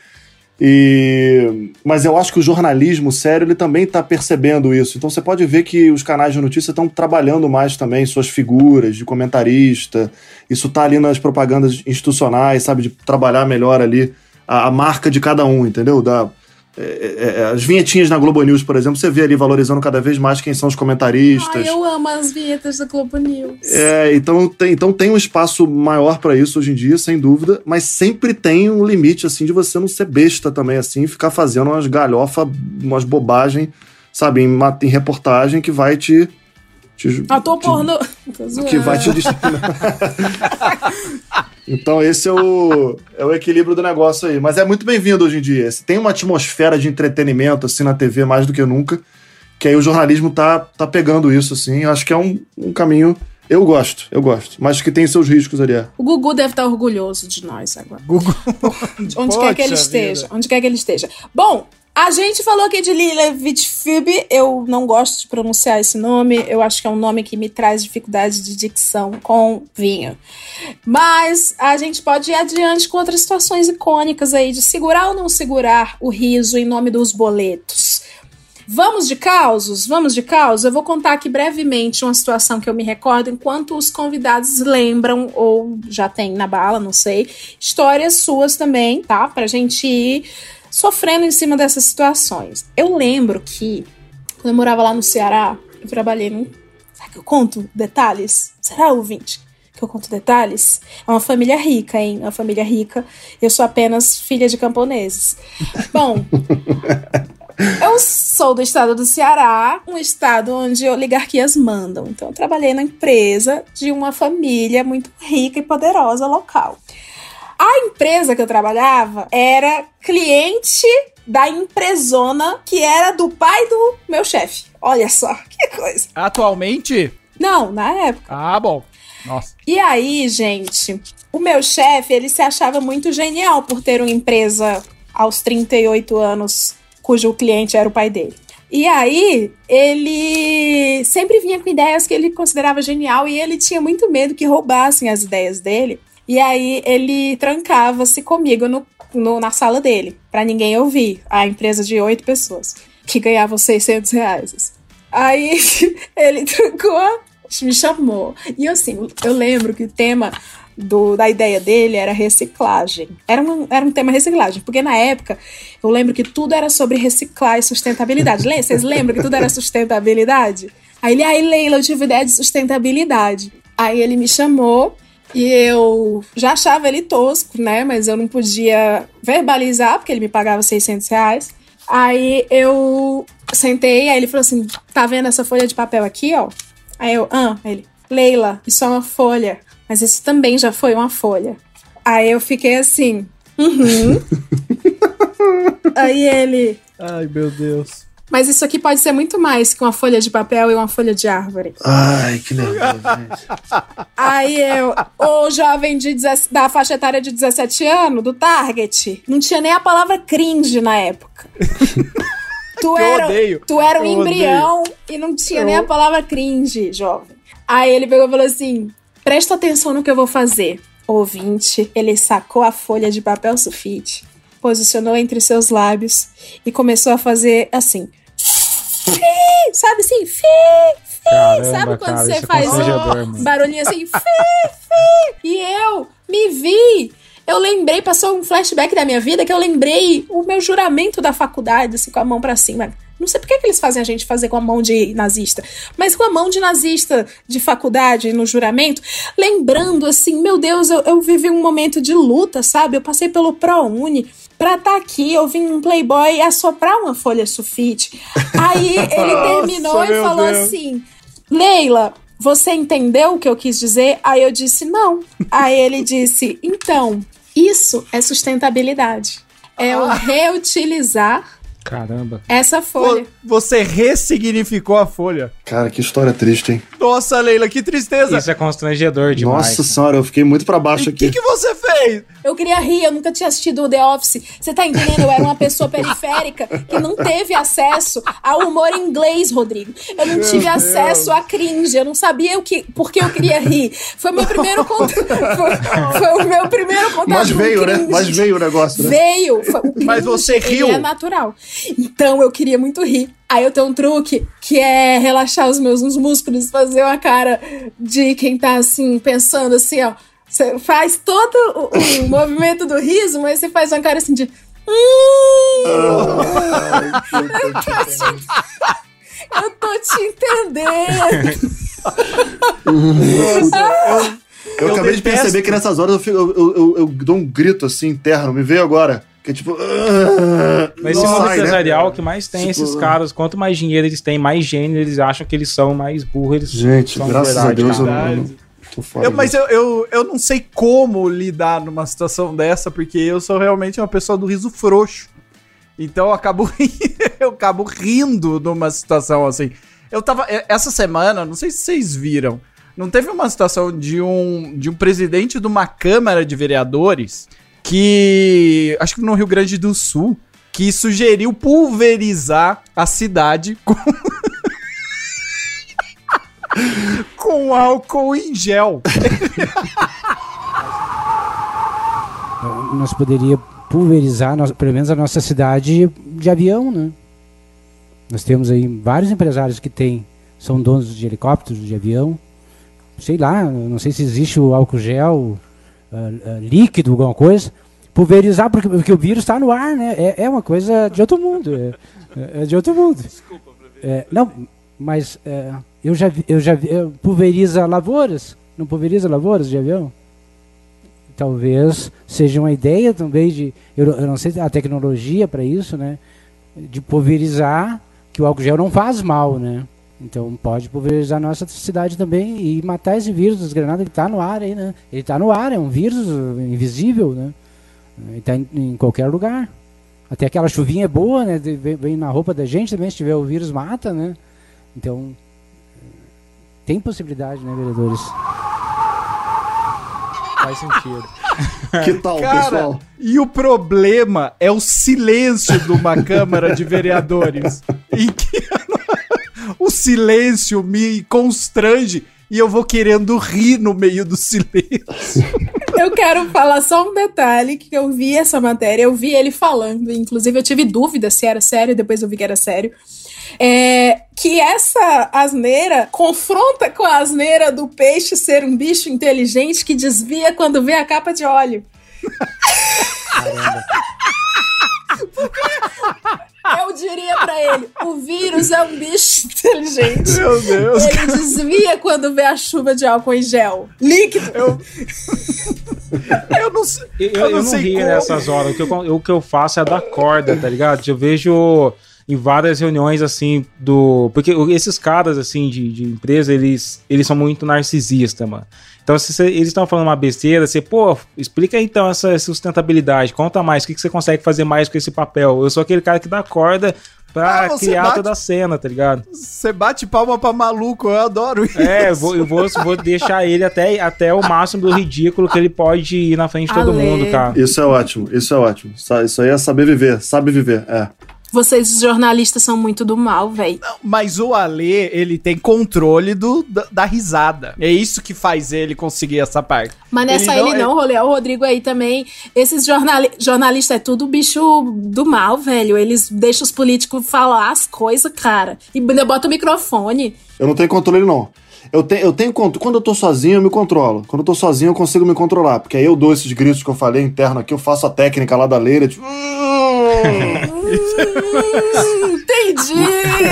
E, mas eu acho que o jornalismo sério ele também está percebendo isso. Então você pode ver que os canais de notícia estão trabalhando mais também suas figuras de comentarista. Isso tá ali nas propagandas institucionais, sabe, de trabalhar melhor ali a, a marca de cada um, entendeu? Da, é, é, é, as vinhetinhas na Globo News, por exemplo, você vê ali valorizando cada vez mais quem são os comentaristas. Ai, eu amo as vinhetas da Globo News. É, então tem, então tem um espaço maior pra isso hoje em dia, sem dúvida, mas sempre tem um limite, assim, de você não ser besta também, assim, ficar fazendo umas galhofa, umas bobagem, sabe, em, em reportagem que vai te. te Ator pornô. Tô zoando. que vai te destruir. Então esse é o, é o equilíbrio do negócio aí. Mas é muito bem-vindo hoje em dia. Se Tem uma atmosfera de entretenimento assim na TV mais do que nunca, que aí o jornalismo tá, tá pegando isso assim. Eu acho que é um, um caminho... Eu gosto, eu gosto. Mas que tem seus riscos ali. é. O Gugu deve estar orgulhoso de nós agora. Gugu. Onde quer que ele Poxa esteja. vida. Onde quer que ele esteja. Bom, a gente falou aqui de Lila Vitfib. Eu não gosto de pronunciar esse nome. Eu acho que é um nome que me traz dificuldade de dicção com vinho. Mas a gente pode ir adiante com outras situações icônicas aí de segurar ou não segurar o riso em nome dos boletos. Vamos de causos? Vamos de causos? Eu vou contar aqui brevemente uma situação que eu me recordo enquanto os convidados lembram ou já tem na bala, não sei. Histórias suas também, tá? Pra gente ir sofrendo em cima dessas situações. Eu lembro que quando eu morava lá no Ceará, eu trabalhei num. Será que eu conto detalhes? Será, ouvinte? Que eu conto detalhes? É uma família rica, hein? Uma família rica. Eu sou apenas filha de camponeses. Bom, eu sou do estado do Ceará, um estado onde oligarquias mandam. Então, eu trabalhei na empresa de uma família muito rica e poderosa local. A empresa que eu trabalhava era cliente da empresona que era do pai do meu chefe. Olha só, que coisa. Atualmente? Não, na época. Ah, bom. Nossa. E aí, gente, o meu chefe, ele se achava muito genial por ter uma empresa aos 38 anos cujo cliente era o pai dele. E aí, ele sempre vinha com ideias que ele considerava genial e ele tinha muito medo que roubassem as ideias dele. E aí, ele trancava-se comigo no, no- na sala dele, pra ninguém ouvir. A empresa de oito pessoas, que ganhavam 600 reais. Aí, ele trancou, me chamou. E assim, eu lembro que o tema do, da ideia dele era reciclagem. Era um, era um tema reciclagem, porque na época eu lembro que tudo era sobre reciclar e sustentabilidade. Vocês lembram que tudo era sustentabilidade? Aí ele, aí Leila, eu tive ideia de sustentabilidade. Aí ele me chamou e eu já achava ele tosco, né? Mas eu não podia verbalizar, porque ele me pagava 600 reais. Aí eu sentei, aí ele falou assim: tá vendo essa folha de papel aqui, ó? Aí eu, ah, ele, Leila, isso é uma folha, mas isso também já foi uma folha. Aí eu fiquei assim, uhum. aí ele, Ai, meu Deus. Mas isso aqui pode ser muito mais que uma folha de papel e uma folha de árvore. Ai, que gente. Aí eu, o jovem de 17 da faixa etária de 17 anos, do Target, não tinha nem a palavra cringe na época. Tu era, odeio. tu era um Eu odeio. embrião e não tinha Eu- nem a palavra cringe, jovem. Aí ele pegou e falou assim: presta atenção no que eu vou fazer. Ouvinte, ele sacou a folha de papel sulfite, posicionou entre seus lábios e começou a fazer assim. Sabe assim? Caramba, sabe quando cara, você é faz um barulhinho assim? Fi, fi. E eu me vi. Eu lembrei, passou um flashback da minha vida que eu lembrei o meu juramento da faculdade, assim, com a mão pra cima. Não sei por que, que eles fazem a gente fazer com a mão de nazista, mas com a mão de nazista de faculdade no juramento, lembrando assim, meu Deus, eu, eu vivi um momento de luta, sabe? Eu passei pelo ProUni pra estar aqui, eu vim um Playboy assoprar uma folha sulfite. Aí ele terminou Nossa, e falou Deus. assim: Leila, você entendeu o que eu quis dizer? Aí eu disse: não. Aí ele disse: então, isso é sustentabilidade. É o reutilizar Caramba. essa folha. Você ressignificou a folha. Cara, que história triste, hein? Nossa, Leila, que tristeza. Isso é constrangedor demais. Nossa senhora, eu fiquei muito pra baixo O que, aqui. que você fez? Eu queria rir, eu nunca tinha assistido o The Office. Você tá entendendo? Eu era uma pessoa periférica que não teve acesso ao humor inglês, Rodrigo. Eu não Meu tive Deus. acesso a cringe. Eu não sabia o que, por que eu queria rir. Foi meu primeiro contato. Foi, foi o meu primeiro contato. Mas com veio, né? Mas veio o negócio, né? Veio. Foi, o Mas você ele riu? É natural. Então eu queria muito rir. Aí eu tenho um truque que é relaxar os meus músculos, fazer uma cara de quem tá assim, pensando assim, ó. Você faz todo o, o movimento do riso, mas você faz uma cara assim de. "Hum". eu, tô te, entendendo. Eu, Eu acabei de perceber que nessas horas eu, fico- eu, eu- eu- eu dou um grito assim interno, me veio agora. Que é tipo. Mas não esse mundo né? empresarial que mais tem Tipo, esses caras, quanto mais dinheiro eles têm, mais gênio eles acham que eles são, mais burro eles Gente, são de graças a verdade, Deus eu cara. não, eu não tô fora. Eu- mas eu, eu, eu não sei como lidar numa situação dessa, porque eu sou realmente uma pessoa do riso frouxo. Então eu acabo, eu acabo rindo numa situação assim. Eu tava. Essa semana, não sei se vocês viram, não teve uma situação de um, de um presidente de uma Câmara de Vereadores que. Acho que no Rio Grande do Sul. Que sugeriu pulverizar a cidade com. com álcool em gel. Nós poderia pulverizar, pelo menos a nossa cidade, de avião, né? Nós temos aí vários empresários que têm, são donos de helicópteros, de avião. Sei lá, não sei se existe o álcool gel uh, uh, líquido, alguma coisa. Pulverizar, porque, porque o vírus está no ar, né? É, é uma coisa de outro mundo. É, é de outro mundo. Desculpa, é, Não, mas é, eu já vi, eu já vi, pulveriza lavouras. Não pulveriza lavouras de avião? Talvez seja uma ideia também de. Eu, eu não sei a tecnologia para isso, né? De pulverizar, que o álcool gel não faz mal, né? Então pode pulverizar a nossa cidade também e matar esse vírus das granadas que está no ar aí, né? Ele está no ar, é um vírus invisível, né? Ele está em, em, qualquer lugar. Até aquela chuvinha é boa, né? Vem, vem, na roupa da gente também, se tiver o vírus mata, né? Então tem possibilidade, né, vereadores? Faz sentido. Que tal, Cara, pessoal? E o problema é o silêncio de uma Câmara de Vereadores. em que o silêncio me constrange e eu vou querendo rir no meio do silêncio. Eu quero falar só um detalhe que eu vi essa matéria, eu vi ele falando, inclusive eu tive dúvida se era sério, depois eu vi que era sério. É, que essa asneira confronta com a asneira do peixe ser um bicho inteligente que desvia quando vê a capa de óleo. Caramba. Eu diria pra ele: o vírus é um bicho inteligente. Meu Deus. Ele desvia quando vê a chuva de álcool em gel. Líquido. Eu, eu não sei. Eu, eu, eu não, sei rio como. nessas horas. O que, eu, o que eu faço é dar corda, tá ligado? Eu vejo em várias reuniões, assim, do. Porque esses caras, assim, de, de empresa, eles, eles são muito narcisistas, mano. Então, se cê, eles estão falando uma besteira, você, pô, explica então essa sustentabilidade, conta mais, o que, que você consegue fazer mais com esse papel? Eu sou aquele cara que dá corda pra Ah, criar bate- toda a cena, tá ligado? Você bate palma pra maluco, eu adoro isso. É, eu vou, eu vou, vou deixar ele até, até o máximo do ridículo que ele pode ir na frente de todo Ale. mundo, cara. Isso é ótimo, isso é ótimo. Isso aí é saber viver, sabe viver, é. Vocês, jornalistas, são muito do mal, velho. Mas o Ale, ele tem controle do, da, da risada. É isso que faz ele conseguir essa parte. Mas não é só ele, não, rolê. É o Rodrigo aí também. Esses jornali jornalistas é tudo bicho do mal, velho. Eles deixam os políticos falar as coisas, cara. E ainda bota o microfone. Eu não tenho controle, não. Eu tenho, eu tenho controle. Quando eu tô sozinho, eu me controlo. Quando eu tô sozinho, eu consigo me controlar. Porque aí eu dou esses gritos que eu falei interno aqui, eu faço a técnica lá da leira, tipo. Hum, entendi.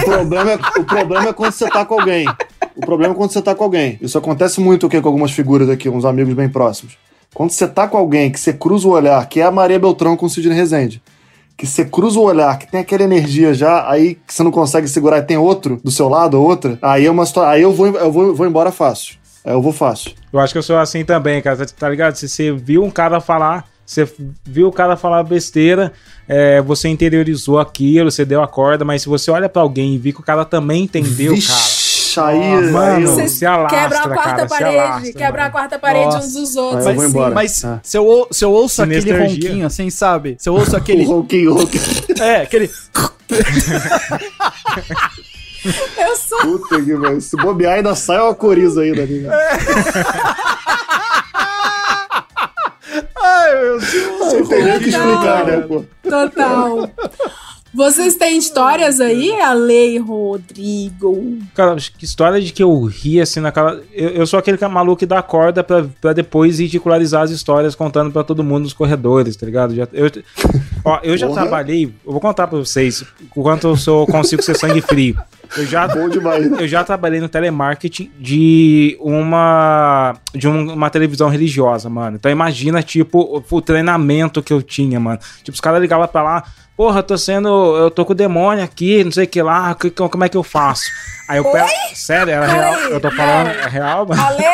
O problema, é, o problema é quando você tá com alguém. O problema é quando você tá com alguém. Isso acontece muito aqui com algumas figuras aqui, uns amigos bem próximos. Quando você tá com alguém que você cruza o olhar, que é a Maria Beltrão com o Sidney Rezende, que você cruza o olhar, que tem aquela energia já, aí que você não consegue segurar e tem outro do seu lado ou outra, aí é uma história. Aí eu vou, eu vou, vou embora fácil. Aí eu vou fácil. Eu acho que eu sou assim também, cara. Tá- Tá ligado? Se você viu um cara falar, você viu o cara falar besteira, é, você interiorizou aquilo, você deu a corda, mas se você olha pra alguém e vê que o cara também entendeu, Vixe, cara. Aí, Nossa, mano, aí eu- se alastra, Quebra a quarta cara, parede. alastra, quebra mano. a quarta parede Nossa. uns dos outros. Aí assim. embora. Mas É. se, eu, se eu ouço aquele ronquinho assim, sabe? Se eu ouço aquele. O ronquinho, o ronquinho. É, aquele. Eu sou. Puta que pariu. Se bobear, ainda sai uma coriza ainda. Né? Ai, meu Deus. Tem que explicar, né, pô? Total. Vocês têm histórias aí, Ale e Rodrigo? Cara, que história de que eu ri assim naquela. Eu, eu sou aquele que é maluco que dá corda pra, pra depois ridicularizar as histórias contando pra todo mundo nos corredores, tá ligado? Já, eu, ó, eu já Porra. trabalhei, eu vou contar pra vocês o quanto eu sou, consigo ser sangue frio. Eu já, Bom demais. eu já trabalhei no telemarketing de uma de um- uma televisão religiosa, mano. Então imagina, tipo, o, o treinamento que eu tinha, mano. Tipo, os caras ligavam pra lá, porra, eu tô sendo. Eu tô com o demônio aqui, não sei o que lá, que- que- como é que eu faço? Aí eu pego. Sério, era real. Peraí, Eu tô falando, é real, mano. Ale,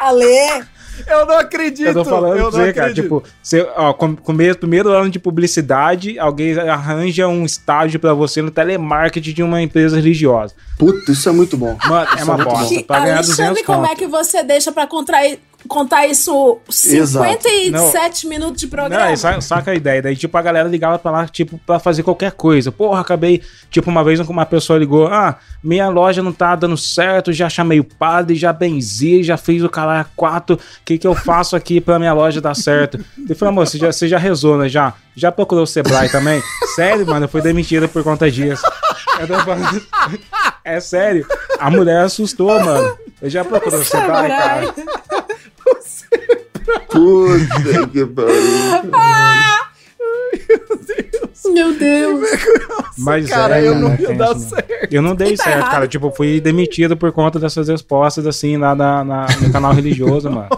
Ale. Eu não acredito. Eu tô falando eu pra você, cara. Tipo, você, ó, com, começo, primeiro ano de publicidade, alguém arranja um estágio pra você no telemarketing de uma empresa religiosa. Puta, isso é muito bom. Mano, é Isso uma muito bosta. bom. Pra ganhar 200 Alexandre, como conto. é que você deixa pra contrair, contar isso Exato. 57 minutos de programa. Não, saca, saca a ideia. Daí, tipo, a galera ligava pra lá, tipo, pra fazer qualquer coisa. Porra, acabei. Tipo, uma vez uma pessoa ligou: Ah, minha loja não tá dando certo, já chamei o padre, já benzi, já fiz o caralho 4. O que que eu faço aqui pra minha loja dar certo? Ele falou, amor, você já, você já rezou, né? Já? Já procurou o Sebrae também? sério, mano, eu fui demitida por conta disso. Eu tô falando- É sério. A mulher assustou, mano. Eu já procurei o Sebrae, cara. Puta que pariu. Meu Deus. Mas Cara, é, eu não né, ia dar isso, né? certo. Eu não dei tá certo, errado. cara. Tipo, fui demitido por conta dessas respostas, assim, lá na, na- no canal religioso, mano.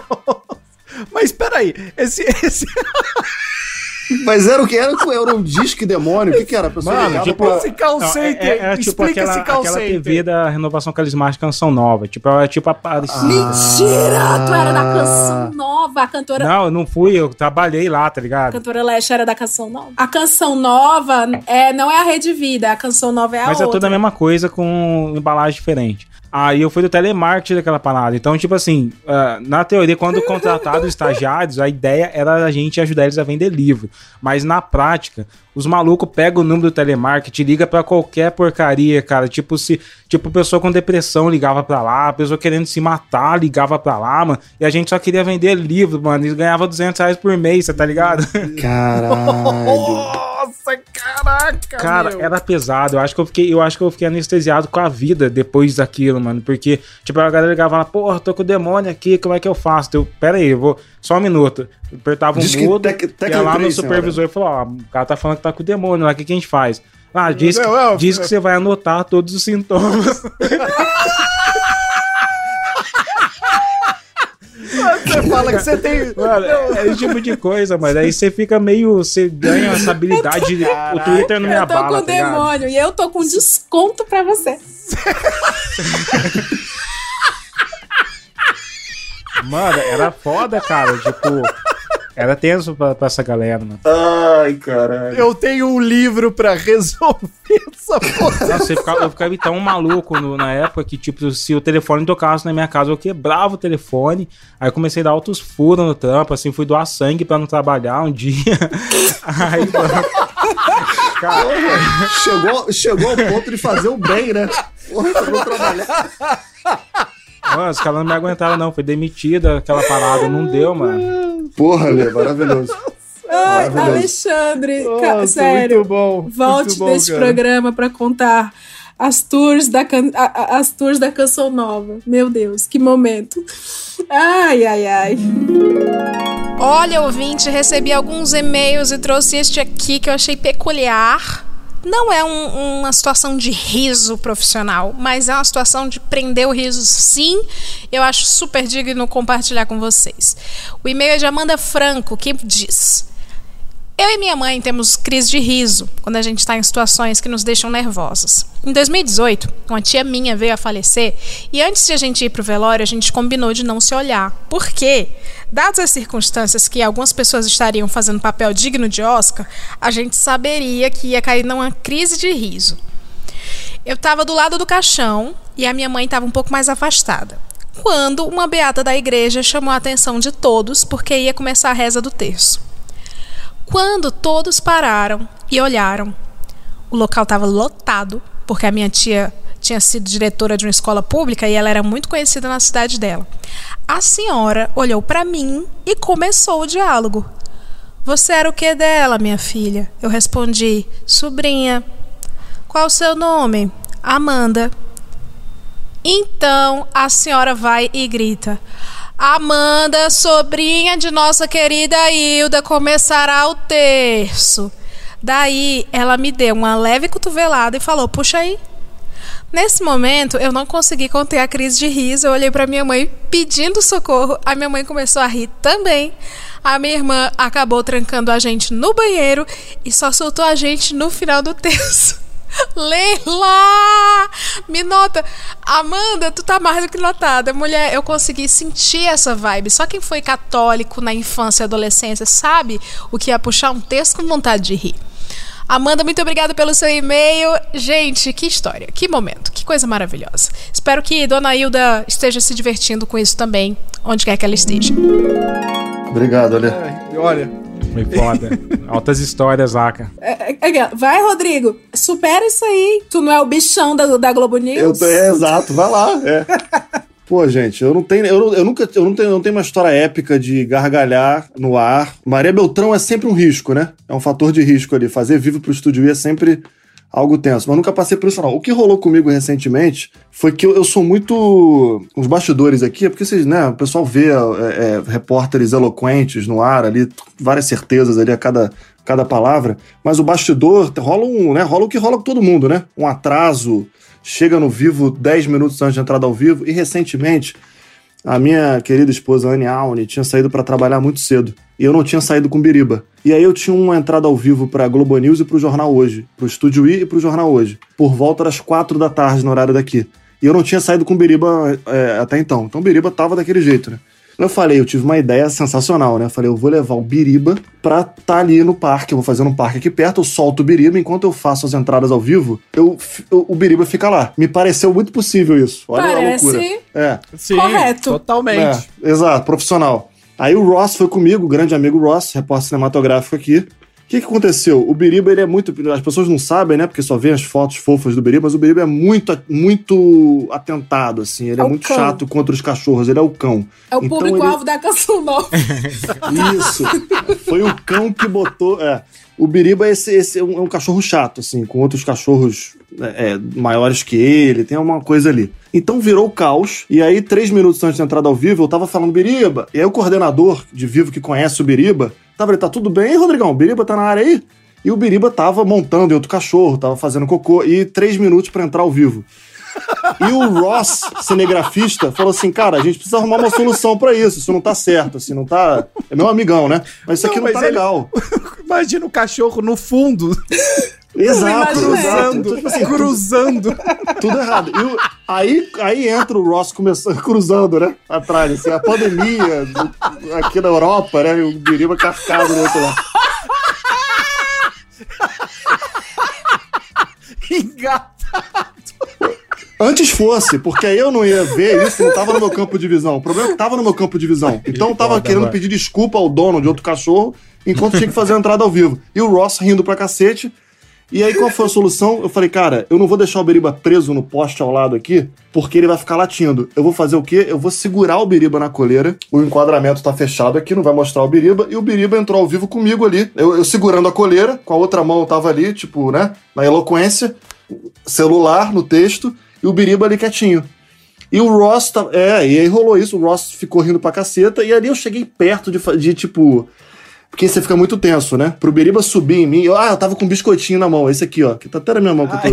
Mas peraí, esse, esse Mas era o que? Era, era um disque demônio? O que, que era? A pessoa Mano, ligava tipo, pra- esse call Não, center. é, é, é tipo Explica aquela, esse call aquela center. TV da renovação carismática Canção Nova. Tipo, ela é tipo a Aparecida. Mentira! Tu era da canção nova. A cantora. Não, eu não fui, eu trabalhei lá, tá A ligado? cantora Leste era da canção nova. A canção nova é, não é a Rede Vida, a canção nova é a Mas é outra. tudo a mesma coisa com embalagem diferente. Aí eu fui do telemarketing daquela parada. Então, tipo assim, ah, na teoria, quando contratado os estagiários, a ideia era a gente ajudar eles a vender livro. Mas na prática, os malucos pegam o número do telemarketing, liga pra qualquer porcaria, cara. Tipo, se, tipo, pessoa com depressão ligava pra lá, pessoa querendo se matar ligava pra lá, mano. E a gente só queria vender livro, mano. E ganhava 200 reais por mês, você tá ligado? Caralho. Nossa, caraca, Cara, meu. era pesado. Eu acho que eu fiquei, eu acho que eu fiquei anestesiado com a vida depois daquilo, mano. Porque, tipo, a galera ligava lá, porra, tô com o demônio aqui, como é que eu faço? Eu, pera aí, eu vou. Só um minuto. Eu apertava um Diz que mudo, tec- ia lá no três, supervisor e falou, ó, o cara tá falando que tá com o demônio lá, o que, que a gente faz? Ah, diz, que, Não, diz que você vai anotar todos os sintomas. Você fala que você tem. Mano, é esse tipo de coisa, mas aí você fica meio. Você ganha essa habilidade. de- o Twitter não me Eu tô abala, com tá ligado? demônio e eu tô com desconto pra você. Mano, era foda, cara. Tipo, era tenso pra, pra essa galera, mano. Ai, caralho. Eu tenho um livro pra resolver essa porra. Nossa, eu ficava, eu ficava tão maluco no- na época que, tipo, se o telefone tocasse na minha casa, eu quebrava o telefone. Aí eu comecei a dar altos furos no trampo, assim, fui doar sangue pra não trabalhar um dia. Aí, mano, cara, Chegou, chegou ao ponto de fazer o bem, né? Porra, pra não trabalhar. Mano, os caras não me aguentaram, não. Foi demitida aquela parada, não deu, mano. Porra, Lê, maravilhoso. Ai, Maravilhoso. Alexandre, Nossa, sério. muito bom, Volte muito bom, nesse cara. programa pra contar as tours da can- as tours da canção nova. Meu Deus, que momento. Ai, ai, ai. Olha, ouvinte, recebi alguns e-mails e trouxe este aqui que eu achei peculiar. Não é um- uma situação de riso profissional, mas é uma situação de prender o riso, sim. Eu acho super digno compartilhar com vocês. O e-mail é de Amanda Franco, que diz: eu e minha mãe temos crise de riso quando a gente está em situações que nos deixam nervosas. Em 2018, uma tia minha veio a falecer e antes de a gente ir pro velório, a gente combinou de não se olhar. Por quê? Dadas as circunstâncias que algumas pessoas estariam fazendo papel digno de Oscar, a gente saberia que ia cair numa crise de riso. Eu estava do lado do caixão e a minha mãe estava um pouco mais afastada. Quando uma beata da igreja chamou a atenção de todos porque ia começar a reza do terço. Quando todos pararam e olharam, o local estava lotado, porque a minha tia tinha sido diretora de uma escola pública e ela era muito conhecida na cidade dela. A senhora olhou para mim e começou o diálogo. Você era o que dela, minha filha? Eu respondi: Sobrinha. Qual o seu nome? Amanda. Então a senhora vai e grita: Amanda, sobrinha de nossa querida Hilda, começará o terço. Daí ela me deu uma leve cotovelada e falou: Puxa aí. Nesse momento, eu não consegui conter a crise de riso. Eu olhei para minha mãe pedindo socorro. A minha mãe começou a rir também. A minha irmã acabou trancando a gente no banheiro e só soltou a gente no final do terço. Leila! Me nota. Amanda, tu tá mais do que notada. Mulher, eu consegui sentir essa vibe. Só quem foi católico na infância e adolescência sabe o que é puxar um texto com vontade de rir. Amanda, muito obrigada pelo seu e-mail. Gente, que história, que momento, que coisa maravilhosa. Espero que Dona Hilda esteja se divertindo com isso também, onde quer que ela esteja. Obrigado, olha. Olha. Foi foda. Altas histórias lá, cara. É, é, é, Vai, Rodrigo, supera isso aí. Tu não é o bichão da, da Globo Eu News? tô, é, exato, vai lá. É. Pô, gente, eu não tenho, eu, eu nunca, eu não tenho, eu não tenho uma história épica de gargalhar no ar. Maria Beltrão é sempre um risco, né? É um fator de risco ali. Fazer vivo pro estúdio é sempre algo tenso. Mas nunca passei por isso, não. O que rolou comigo recentemente foi que eu, eu sou muito. Os bastidores aqui, é porque vocês, né? O pessoal vê é, é, repórteres eloquentes no ar ali, várias certezas ali a cada, cada palavra. Mas o bastidor rola um, né? Rola o que rola com todo mundo, né? Um atraso. Chega no vivo 10 minutos antes de entrada ao vivo. E recentemente, a minha querida esposa Anne Aune tinha saído para trabalhar muito cedo. E eu não tinha saído com Biriba. E aí eu tinha uma entrada ao vivo pra Globo News e pro Jornal Hoje. Pro Estúdio I e pro Jornal Hoje. Por volta das quatro da tarde, no horário daqui. E eu não tinha saído com Biriba é, até então. Então Biriba tava daquele jeito, né? Eu falei, eu tive uma ideia sensacional, né? Eu falei, eu vou levar o Biriba pra tá ali no parque. Eu vou fazer um parque aqui perto, eu solto o Biriba. Enquanto eu faço as entradas ao vivo, eu, eu- o Biriba fica lá. Me pareceu muito possível isso. Olha Parece a loucura. É. Sim, Correto. Totalmente. É, exato, profissional. Aí o Ross foi comigo, o grande amigo Ross, repórter cinematográfico aqui. O que, que aconteceu? O Biriba, ele é muito. As pessoas não sabem, né? Porque só vêem as fotos fofas do Biriba, mas o Biriba é muito, muito atentado, assim. Ele é, É muito cão. chato contra os cachorros, ele é o cão. É o Então público-alvo da canção nova. Isso. Foi o cão que botou. É. O Biriba esse, esse é, um, é um cachorro chato, assim, com outros cachorros é, é, maiores que ele, tem uma coisa ali. Então virou caos, e aí, três minutos antes da entrada ao vivo, eu tava falando Biriba, e aí o coordenador de vivo que conhece o Biriba, tava ele, tá tudo bem, Rodrigão? O Biriba tá na área aí? E o Biriba tava montando em outro cachorro, tava fazendo cocô, e três minutos pra entrar ao vivo. E o Ross, cinegrafista, falou assim: cara, a gente precisa arrumar uma solução pra isso. Isso não tá certo, assim, não tá. É meu amigão, né? Mas isso aqui Não, não, mas tá ele- legal. Imagina o cachorro no fundo. Exato, cruzando, exato. Então, tipo assim, cruzando. Tudo errado. E o- aí, aí entra o Ross começando, cruzando, né? Atrás, assim, a pandemia do- aqui na Europa, né? E o Biriba cascado do outro lado. Engatado. Antes fosse, porque aí eu não ia ver isso, não tava no meu campo de visão. O problema é que tava no meu campo de visão. Então eu tava foda, querendo mano. pedir desculpa ao dono de outro cachorro, enquanto tinha que fazer a entrada ao vivo. E o Ross rindo pra cacete. E aí, qual foi a solução? Eu falei, cara, eu não vou deixar o Beriba preso no poste ao lado aqui, porque ele vai ficar latindo. Eu vou fazer o quê? Eu vou segurar o Beriba na coleira. O enquadramento tá fechado aqui, não vai mostrar o Beriba. E o Beriba entrou ao vivo comigo ali. Eu, eu segurando a coleira, com a outra mão eu tava ali, tipo, né? Na eloquência. Celular no texto. E o Beriba ali quietinho. E o Ross, tá, é, e aí rolou isso, o Ross ficou rindo pra caceta, e ali eu cheguei perto de, de tipo. Porque você fica muito tenso, né? Pro Beriba subir em mim, eu, ah, eu tava com um biscoitinho na mão, esse aqui, ó, que tá até na minha mão que eu tô.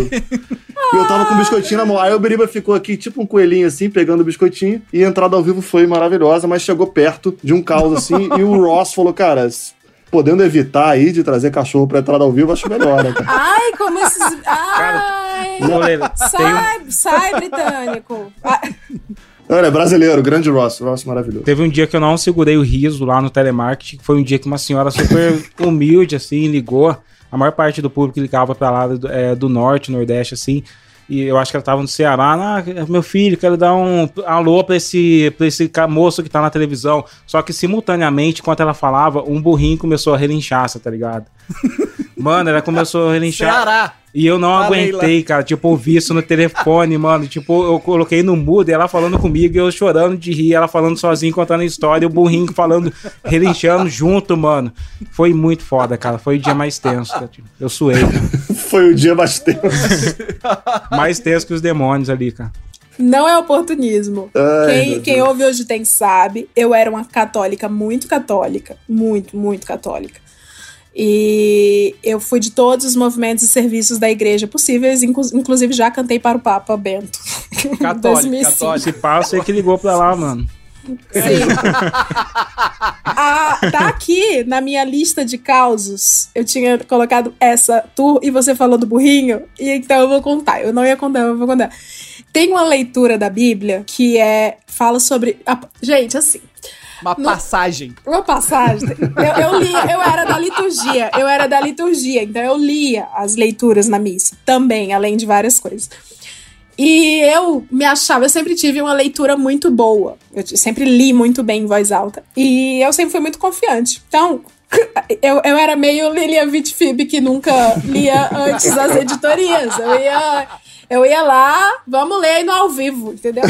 E eu tava com um biscoitinho na mão. Aí o Beriba ficou aqui, tipo um coelhinho assim, pegando o biscoitinho, e a entrada ao vivo foi maravilhosa, mas chegou perto de um caos assim, e o Ross falou, cara, podendo evitar aí de trazer cachorro pra entrada ao vivo, acho melhor, né, cara? Ai, como esses. Ai! Moleira, sai, sai, britânico. Olha, é brasileiro, grande Ross, Ross maravilhoso. Teve um dia que eu não segurei o riso lá no telemarketing, foi um dia que uma senhora super humilde, assim, ligou. A maior parte do público ligava pra lá do, é, do norte, nordeste, assim. E eu acho que ela tava no Ceará. Ah, meu filho, quero dar um alô pra esse, pra esse moço que tá na televisão. Só que simultaneamente, enquanto ela falava, um burrinho começou a relinchar, tá ligado? Mano, ela começou a relinchar. Ceará. E eu não A aguentei, Leila. cara. Tipo, ouvi isso no telefone, mano. Tipo, eu coloquei no mudo, e ela falando comigo, e eu chorando de rir, ela falando sozinha, contando a história, e o burrinho falando, relinchando junto, mano. Foi muito foda, cara. Foi o dia mais tenso. cara. Eu suei, cara. Foi o dia mais tenso. Mais tenso que os demônios ali, cara. Não é oportunismo. Ai, quem, quem ouve hoje tem sabe. Eu era uma católica muito católica. Muito, muito católica. E eu fui de todos os movimentos e serviços da igreja possíveis, inclu- inclusive já cantei para o Papa Bento. Católico, 2005. católico. Se passa, é que ligou pra lá, mano. Sim. Ah, tá aqui na minha lista de causos. Eu tinha colocado essa tour e você falou do burrinho. E então eu vou contar. Eu não ia contar, eu vou contar. Tem uma leitura da Bíblia que é. Fala sobre. a- gente, assim. Uma No- passagem. Uma passagem. Eu, eu lia, eu era da liturgia, eu era da liturgia, então eu lia as leituras na missa também, além de várias coisas. E eu me achava, eu sempre tive uma leitura muito boa. Eu sempre li muito bem em voz alta. E eu sempre fui muito confiante. Então, eu, eu era meio Lilia Vitfib que nunca lia antes das editorias. Eu ia, eu ia lá, vamos ler aí no ao vivo, entendeu?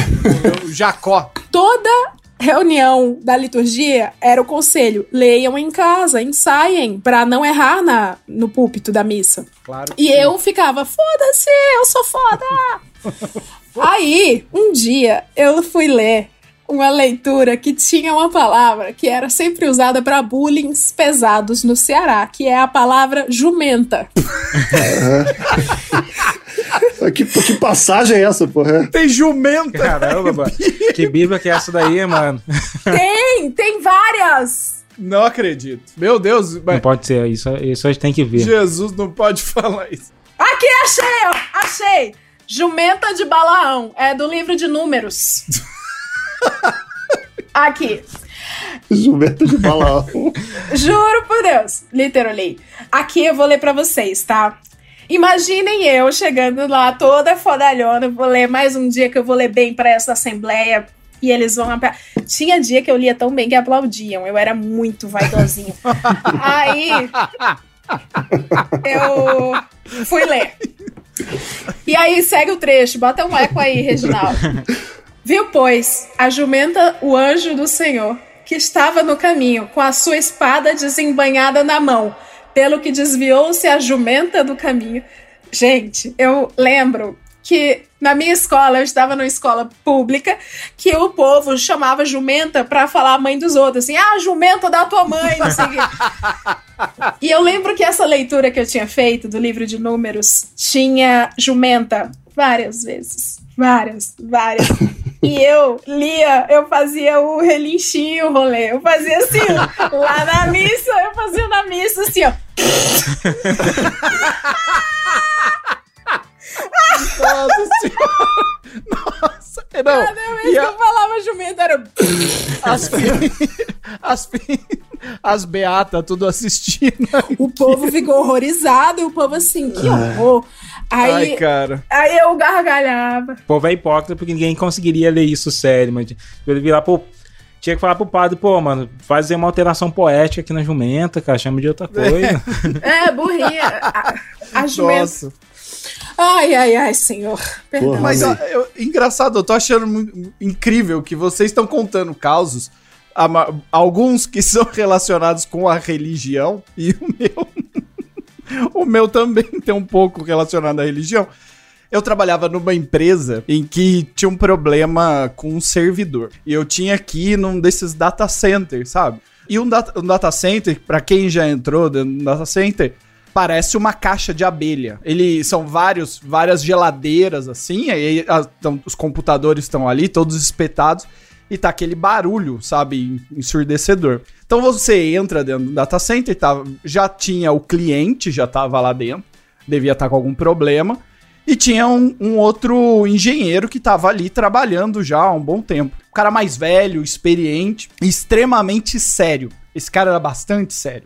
Jacó. Toda reunião da liturgia era o conselho: leiam em casa, ensaiem, pra não errar na, no púlpito da missa. Claro. E eu ficava, foda-se, eu sou foda! Aí, um dia, eu fui ler uma leitura que tinha uma palavra que era sempre usada pra bullying pesados no Ceará, que é a palavra jumenta. que, que passagem é essa, porra? Tem jumenta. Caramba, mano. Que bíblia que é essa daí, mano? tem, tem várias! Não acredito. Meu Deus, Não mas pode ser, isso, isso a gente tem que ver. Jesus não pode falar isso. Aqui, achei! ó, Achei! Jumenta de Balaão. É do livro de números. Aqui. Jumenta de Balaão. Juro por Deus. Literally. Aqui eu vou ler pra vocês, tá? Imaginem eu chegando lá toda fodalhona. Vou ler mais um dia que eu vou ler bem pra essa assembleia. E eles vão. Tinha dia que eu lia tão bem que aplaudiam. Eu era muito vaidosinho. Aí. Eu fui ler. E aí segue o trecho. Bota um eco aí, Reginaldo. Viu, pois, a jumenta, o anjo do Senhor, que estava no caminho, com a sua espada desembanhada na mão, pelo que desviou-se a jumenta do caminho. Gente, eu lembro que na minha escola, eu estava numa escola pública, que o povo chamava jumenta pra falar a mãe dos outros, assim, ah, jumenta da tua mãe, não sei o quê. E eu lembro que essa leitura que eu tinha feito do livro de números tinha jumenta várias vezes. Várias, várias. E eu lia, eu fazia o relinchinho, o rolê. Eu fazia assim, lá na missa, eu fazia na missa assim, ó. Nossa senhora. Nossa. Não. Cada vez e que a- eu falava jumenta era. as, as, as beatas tudo assistindo. O povo ficou horrorizado e o povo assim, que horror. Aí, Ai, cara. aí eu gargalhava. O povo é hipócrita porque ninguém conseguiria ler isso sério, mas ele virar pro. Tinha que falar pro padre, pô, mano, fazer uma alteração poética aqui na jumenta, cara, chama de outra coisa. É, burrinha. A, a jumenta. Nossa. Ai, ai, ai, senhor. Perdão. Mas ó, eu- engraçado, eu tô achando muito incrível que vocês estão contando causos, alguns que são relacionados com a religião, e o meu. O meu também tem um pouco relacionado à religião. Eu trabalhava numa empresa em que tinha um problema com um servidor. E eu tinha ir num desses data centers, sabe? E um data, um data center, pra quem já entrou dentro do data center, parece uma caixa de abelha. Ele são vários, várias geladeiras assim, aí então, os computadores estão ali, todos espetados, e tá aquele barulho, sabe, ensurdecedor. Então você entra dentro do data center, tá, já tinha o cliente, já tava lá dentro, devia estar com algum problema, e tinha um, um outro engenheiro que tava ali trabalhando já há um bom tempo. Um cara mais velho, experiente, extremamente sério. Esse cara era bastante sério.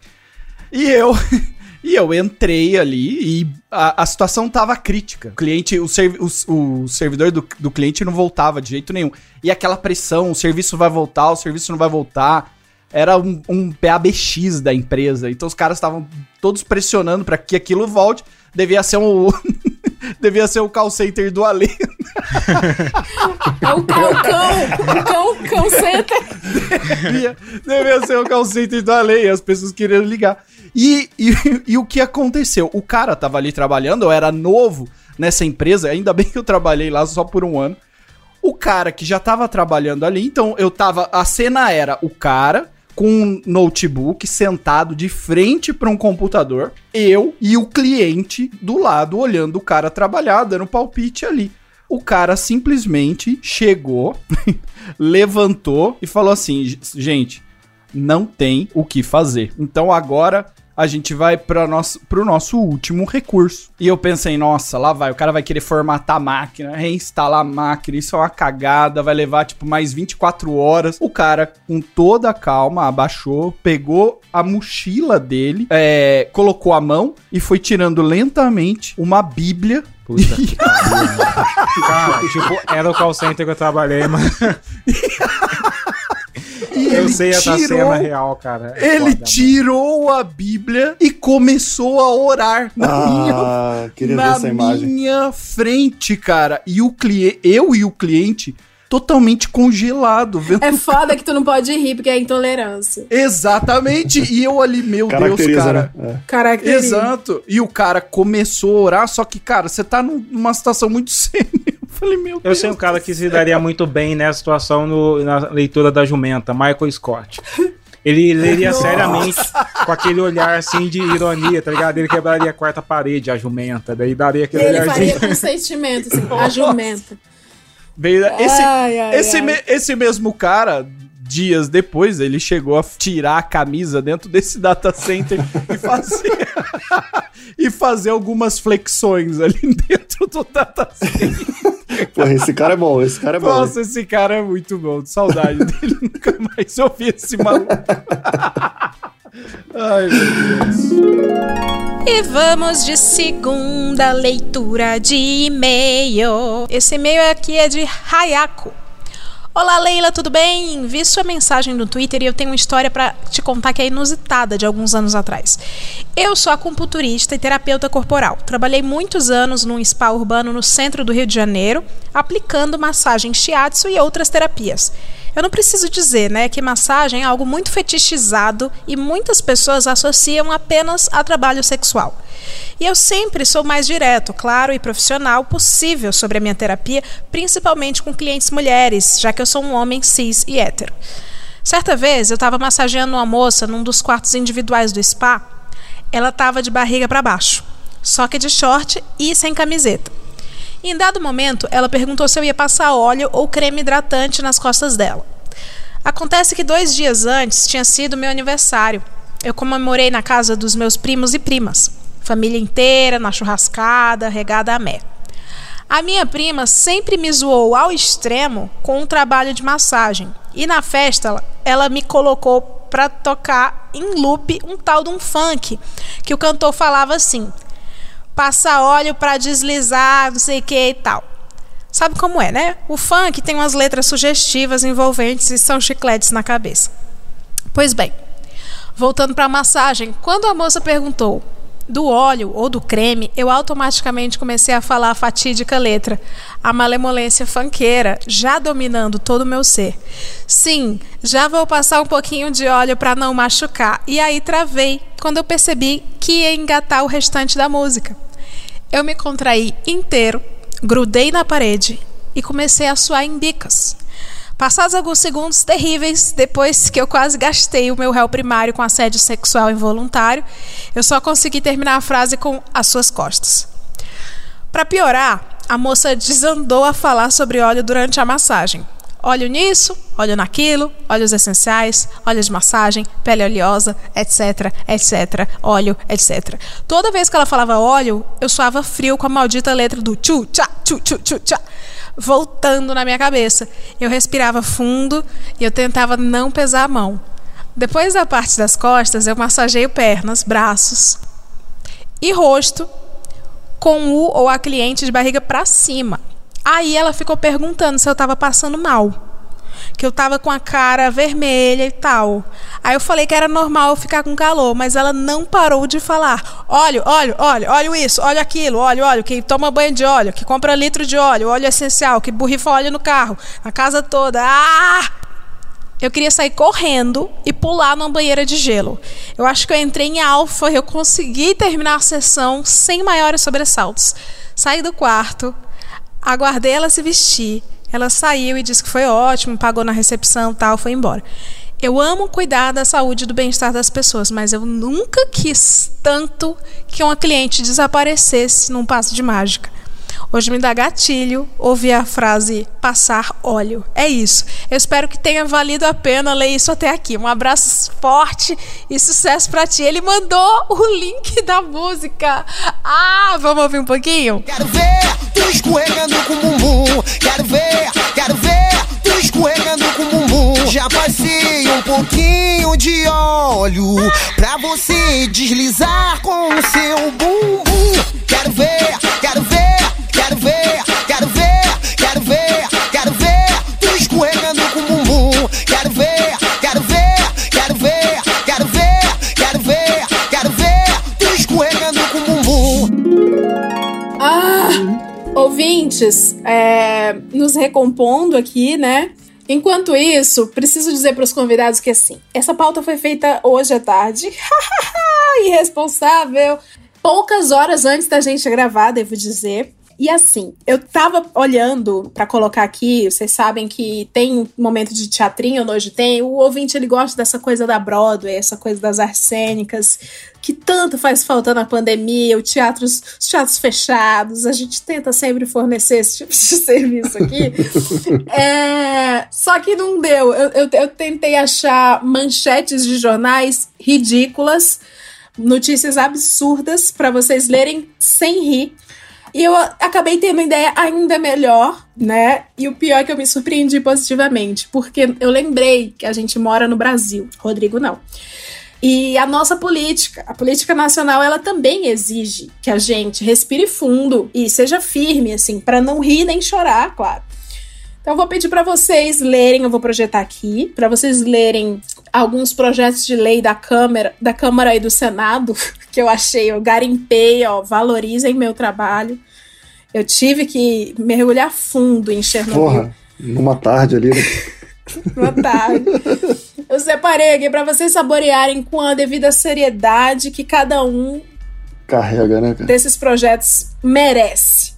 E eu. E eu entrei ali e a, a situação tava crítica. O cliente, o, servi- o- o servidor do, do cliente não voltava de jeito nenhum. E aquela pressão, o serviço vai voltar, o serviço não vai voltar. Era um, um PABX da empresa. Então os caras estavam todos pressionando para que aquilo volte. Devia ser um. devia ser o call center do Ale. É o cão, o cão, cão devia, devia ser o call center do Ale. E as pessoas queriam ligar. E, e, e o que aconteceu? O cara tava ali trabalhando, eu era novo nessa empresa, ainda bem que eu trabalhei lá só por um ano. O cara que já tava trabalhando ali, então eu tava. A cena era o cara com um notebook sentado de frente para um computador, eu e o cliente do lado olhando o cara trabalhar, dando palpite ali. O cara simplesmente chegou, levantou e falou assim: gente, não tem o que fazer. Então agora a gente vai para nosso, nosso último recurso. E eu pensei, nossa, lá vai, o cara vai querer formatar a máquina, reinstalar a máquina, isso é uma cagada, vai levar tipo mais 24 horas. O cara, com toda a calma, abaixou, pegou a mochila dele, é, colocou a mão e foi tirando lentamente uma bíblia Puta que pariu, mano. Cara, tipo, era o call center que eu trabalhei, mano. E eu ele sei essa tirou- cena real, cara. É Ele foda, tirou a Bíblia e começou a orar na Ah, minha, queria ver na essa imagem. minha frente, cara. E o cliente, eu e o cliente totalmente congelado, vendo É foda que tu não pode rir, porque é intolerância. Exatamente. E eu ali, meu Deus, cara. né? É. Caracteriza. Exato. E o cara começou a orar, só que, cara, você tá num- numa situação muito séria. Eu falei, meu Eu Deus. sei um cara que se daria muito bem nessa situação no- na leitura da jumenta, Michael Scott. Ele leria Nossa. seriamente com aquele olhar assim de ironia, tá ligado? Ele quebraria a quarta parede, a jumenta, daí daria aquele Ele faria com sentimento, assim, a jumenta. Veio- Esse, Ai, ai, esse, ai. me- esse mesmo cara, dias depois, ele chegou a tirar a camisa dentro desse data center e fazer, e fazer algumas flexões ali dentro do data center. Porra, esse cara é bom, esse cara é bom. Nossa, esse cara é muito bom. Saudade dele. Nunca mais ouvi esse maluco. Ai, meu Deus. E vamos de segunda leitura de e-mail. Esse e-mail aqui é de Hayako. Olá, Leila, tudo bem? Vi sua mensagem no Twitter e eu tenho uma história pra te contar que é inusitada de alguns anos atrás. Eu sou acupunturista e terapeuta corporal. Trabalhei muitos anos num spa urbano no centro do Rio de Janeiro, aplicando massagem shiatsu e outras terapias. Eu não preciso dizer, né, que massagem é algo muito fetichizado e muitas pessoas associam apenas a trabalho sexual. E eu sempre sou mais direto, claro e profissional possível sobre a minha terapia, principalmente com clientes mulheres, já que eu sou um homem cis e hétero. Certa vez eu estava massageando uma moça num dos quartos individuais do spa. Ela estava de barriga para baixo, só que de short e sem camiseta. Em dado momento, ela perguntou se eu ia passar óleo ou creme hidratante nas costas dela. Acontece que dois dias antes tinha sido meu aniversário. Eu comemorei na casa dos meus primos e primas. Família inteira, na churrascada, regada a mé. A minha prima sempre me zoou ao extremo com um trabalho de massagem. E na festa, ela, ela me colocou pra tocar em loop um tal de um funk, que o cantor falava assim: passa óleo pra deslizar, não sei o que e tal. Sabe como é, né? O funk tem umas letras sugestivas, envolventes e são chicletes na cabeça. Pois bem, voltando para a massagem, quando a moça perguntou do óleo ou do creme, eu automaticamente comecei a falar a fatídica letra, a malemolência fanqueira, já dominando todo o meu ser. Sim, já vou passar um pouquinho de óleo para não machucar. E aí travei quando eu percebi que ia engatar o restante da música. Eu me contraí inteiro, grudei na parede e comecei a suar em bicas. Passados alguns segundos terríveis, depois que eu quase gastei o meu réu primário com assédio sexual involuntário, eu só consegui terminar a frase com as suas costas. Para piorar, a moça desandou a falar sobre óleo durante a massagem. Óleo nisso, óleo naquilo, óleos essenciais, óleo de massagem, pele oleosa, etc, etc, óleo, etc. Toda vez que ela falava óleo, eu suava frio com a maldita letra do tchu, tchá, tchu, tchu, tchu, tchá, voltando na minha cabeça. Eu respirava fundo e eu tentava não pesar a mão. Depois da parte das costas, eu massageio pernas, braços e rosto com o ou a cliente de barriga para cima. Aí ela ficou perguntando se eu estava passando mal. Que eu estava com a cara vermelha e tal. Aí eu falei que era normal eu ficar com calor, mas ela não parou de falar. Óleo, óleo, óleo, óleo isso, óleo aquilo, óleo, óleo, que toma banho de óleo, que compra litro de óleo, óleo essencial, que borrifa óleo no carro, na casa toda. Ah! Eu queria sair correndo e pular numa banheira de gelo. Eu acho que eu entrei em alfa e eu consegui terminar a sessão sem maiores sobressaltos. Saí do quarto, aguardei ela se vestir. Ela saiu e disse que foi ótimo, pagou na recepção tal, foi embora. Eu amo cuidar da saúde e do bem-estar das pessoas, mas eu nunca quis tanto que uma cliente desaparecesse num passo de mágica. Hoje me dá gatilho ouvir a frase passar óleo. É isso. Eu espero que tenha valido a pena ler isso até aqui. Um abraço forte e sucesso pra ti. Ele mandou o link da música. Ah, vamos ouvir um pouquinho? Quero ver tu escorregando com o bumbum. Quero ver, quero ver tu escorregando com o bumbum. Já passei um pouquinho de óleo pra você deslizar com o seu bumbum. Quero ver, quero ver, quero ver, quero ver, quero ver, quero ver tu escorregando com o bumbum. Quero ver, quero ver, quero ver, quero ver, quero ver, quero ver tu escorregando com o bumbum. Ah, ouvintes, é, nos recompondo aqui, né? Enquanto isso, preciso dizer para os convidados que assim, essa pauta foi feita hoje à tarde. Irresponsável. Poucas horas antes da gente gravar, devo dizer. E assim, eu tava olhando para colocar aqui, vocês sabem que tem um momento de teatrinho, hoje tem. O ouvinte ele gosta dessa coisa da Broadway, essa coisa das arcênicas, que tanto faz falta na pandemia, o teatros, os teatros fechados. A gente tenta sempre fornecer esse tipo de serviço aqui. É, só que não deu. Eu, eu, eu tentei achar manchetes de jornais ridículas, notícias absurdas para vocês lerem sem rir. E eu acabei tendo uma ideia ainda melhor, né? E o pior é que eu me surpreendi positivamente, porque eu lembrei que a gente mora no Brasil. Rodrigo não. E a nossa política, a política nacional, ela também exige que a gente respire fundo e seja firme, assim, para não rir nem chorar, claro. Então eu vou pedir para vocês lerem, eu vou projetar aqui, para vocês lerem alguns projetos de lei da Câmara, da Câmara e do Senado que eu achei, eu garimpei, ó, valorizem meu trabalho. Eu tive que mergulhar fundo em Chernobyl. Porra, numa tarde ali. Né? Boa tarde. Eu separei aqui para vocês saborearem com a devida seriedade que cada um Carrega, né, cara? desses projetos merece.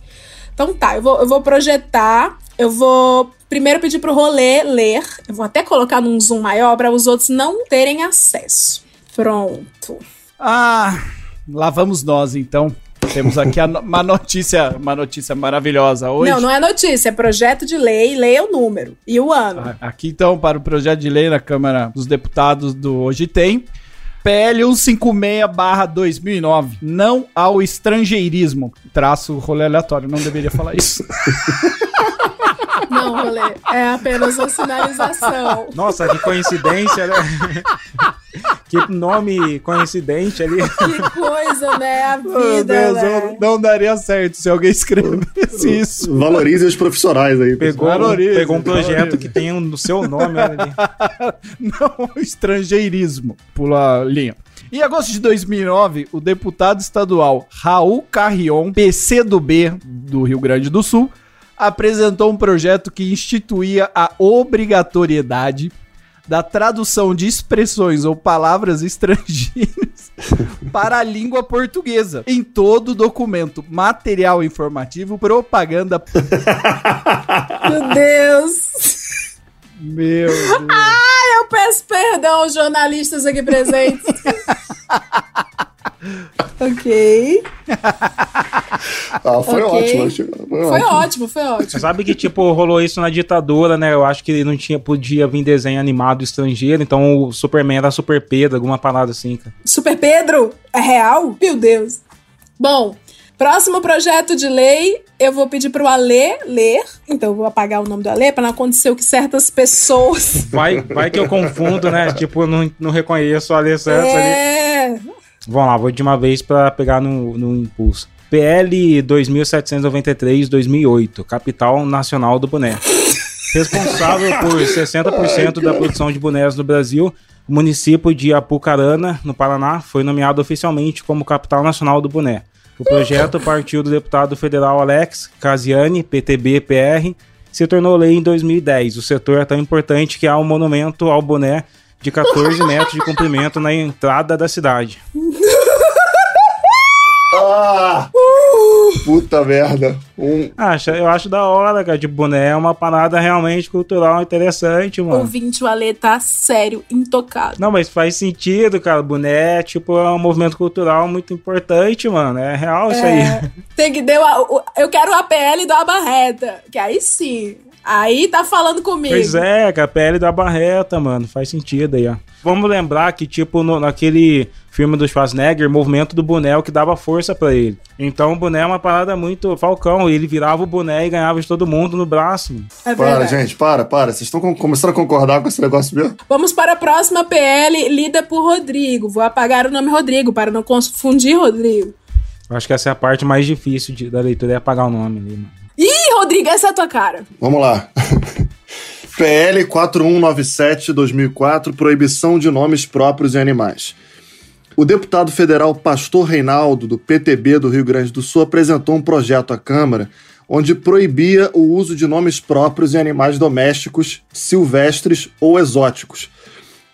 Então tá, eu vou, eu vou projetar, eu vou primeiro pedir pro rolê ler, eu vou até colocar num zoom maior para os outros não terem acesso. Pronto. Ah, lá vamos nós então. Temos aqui a no- uma notícia, uma notícia maravilhosa hoje. Não, não é notícia, é projeto de lei, leia o número e o ano. Aqui então, para o projeto de lei na Câmara dos Deputados do Hoje Tem. PL 156-2009. Não ao estrangeirismo. Traço rolê aleatório, não deveria falar isso. Não, rolê, é apenas uma sinalização. Nossa, que coincidência, né? que nome coincidente ali. Que coisa, né? A Meu vida, Deus, né? não, daria certo se alguém escrevesse isso. Valorize os profissionais aí. Pegou, pessoal. Valorize, pegou um projeto valorize. que tem no seu nome ali. Não, estrangeirismo. Pula a linha. Em agosto de 2009, o deputado estadual Raul Carrion, PC do B do Rio Grande do Sul, apresentou um projeto que instituía a obrigatoriedade da tradução de expressões ou palavras estrangeiras para a língua portuguesa em todo documento, material informativo, propaganda. Meu Deus. Meu Deus. Ai, eu peço perdão aos jornalistas aqui presentes. ok. Ah, foi Ok. ótimo. Foi, Foi ótimo. ótimo, foi ótimo. Você sabe que, tipo, rolou isso na ditadura, né? Eu acho que não tinha, podia vir desenho animado estrangeiro, então o Superman era Super Pedro, alguma parada assim, cara. Super Pedro, é real? Meu Deus. Bom, próximo projeto de lei, eu vou pedir pro Alê ler. Então eu vou apagar o nome do Alê para não acontecer o que certas pessoas. Vai, vai que eu confundo, né? Tipo, eu não, não reconheço o Alessandro ali. É. Vamos lá, vou de uma vez pra pegar no, no impulso. PL 2793-2008, Capital Nacional do Boné. Responsável por 60% da produção de bonés no Brasil, o município de Apucarana, no Paraná, foi nomeado oficialmente como Capital Nacional do Boné. O projeto partiu do deputado federal Alex Casiani, PTB-PR, se tornou lei em 2010. O setor é tão importante que há um monumento ao boné de 14 metros de comprimento na entrada da cidade. Ah! Puta merda. Um... Acho, eu acho da hora, cara. Tipo, boné é uma parada realmente cultural interessante, mano. Ouvinte, o Ale tá sério, intocado. Não, mas faz sentido, cara. Boné, tipo, é um movimento cultural muito importante, mano. É real isso aí. É, tem que dar eu quero o APL do Abarreta, que aí sim. Aí tá falando comigo. Pois é, a pele da barreta, mano. Faz sentido aí, ó. Vamos lembrar que, tipo, no- naquele filme do Schwarzenegger, o movimento do boné é o que dava força pra ele. Então o boné é uma parada muito falcão. Ele virava o boné e ganhava de todo mundo no braço. É Para, gente, para, para. Vocês estão com- começando a concordar com esse negócio mesmo? Vamos para a próxima PL, lida por Rodrigo. Vou apagar o nome Rodrigo para não confundir Rodrigo. Eu acho que essa é a parte mais difícil de- da leitura, é apagar o nome ali, mano. Rodrigo, essa é a tua cara. Vamos lá. PL 4197-2004, proibição de nomes próprios em animais. O deputado federal Pastor Reinaldo, do PTB do Rio Grande do Sul, apresentou um projeto à Câmara onde proibia o uso de nomes próprios em animais domésticos, silvestres ou exóticos.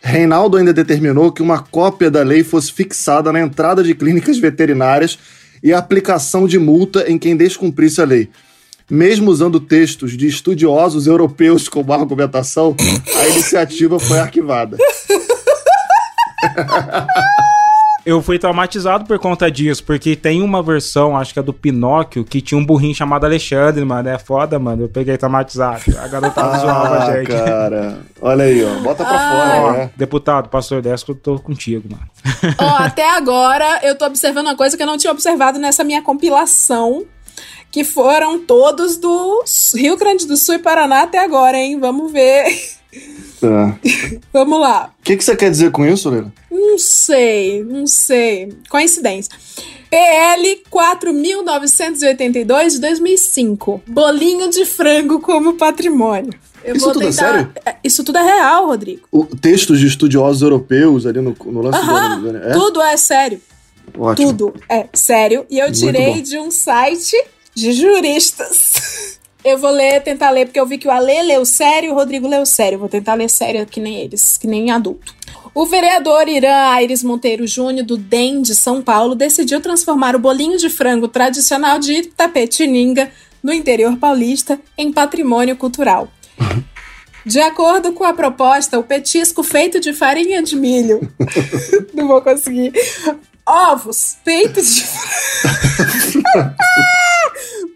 Reinaldo ainda determinou que uma cópia da lei fosse fixada na entrada de clínicas veterinárias e a aplicação de multa em quem descumprisse a lei. Mesmo usando textos de estudiosos europeus como argumentação, a iniciativa foi arquivada. Eu fui traumatizado por conta disso, porque tem uma versão, acho que é do Pinóquio, que tinha um burrinho chamado Alexandre, mano. É foda, mano. Eu peguei traumatizado. A garotada zoava a Ah, gente. cara. Olha aí, ó. Bota pra Ah. fora, né? Deputado, pastor Desco, eu tô contigo, mano. Ó, até agora eu tô observando uma coisa que eu não tinha observado nessa minha compilação. Que foram todos do Rio Grande do Sul e Paraná até agora, hein? Vamos ver. Tá. Vamos lá. O que, que você quer dizer com isso, Leila? Não sei, não sei. Coincidência. PL 4.982 de 2005. Bolinho de frango como patrimônio. Eu Isso tudo é sério? É, Isso tudo é real, Rodrigo. O, textos de estudiosos europeus ali no, no lance do. É? tudo é sério. Ótimo. Tudo é sério. E eu Muito tirei bom. de um site de juristas. Eu vou ler, tentar ler, porque eu vi que o Ale leu sério e o Rodrigo leu sério. Vou tentar ler sério que nem eles, que nem adulto. O vereador Irã Aires Monteiro Júnior, do DEM de São Paulo, decidiu transformar o bolinho de frango tradicional de Itapetininga, no interior paulista, em patrimônio cultural. De acordo com a proposta, o petisco feito de farinha de milho. Não vou conseguir. Ovos, peitos de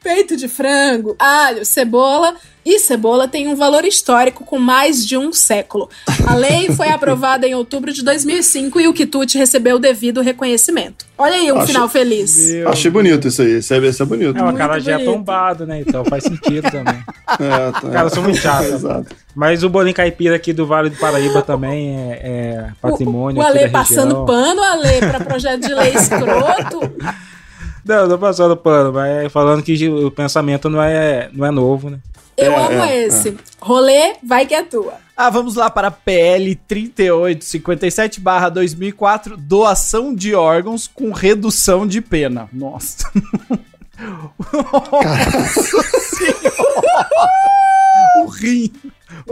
peito de frango, alho, cebola e cebola tem um valor histórico com mais de um século. A lei foi aprovada em outubro de 2005 e o quitute recebeu o devido reconhecimento. Olha aí um Achei- final feliz. Achei bonito isso aí. Isso é, isso é bonito. É, o cara já é tombado, né? Então faz sentido também. É, tá. Cara, eu sou muito chato. Exato. Mas o bolinho caipira aqui do Vale do Paraíba também é, é patrimônio. O aqui Ale da passando região. pano, Ale, pra projeto de lei escroto. Não, não passando pano, mas é falando que o pensamento não é, não é novo, né? Eu É, amo é, esse. Rolê, vai que é tua. Ah, vamos lá para PL 3857/2004, doação de órgãos com redução de pena. Nossa. o rim.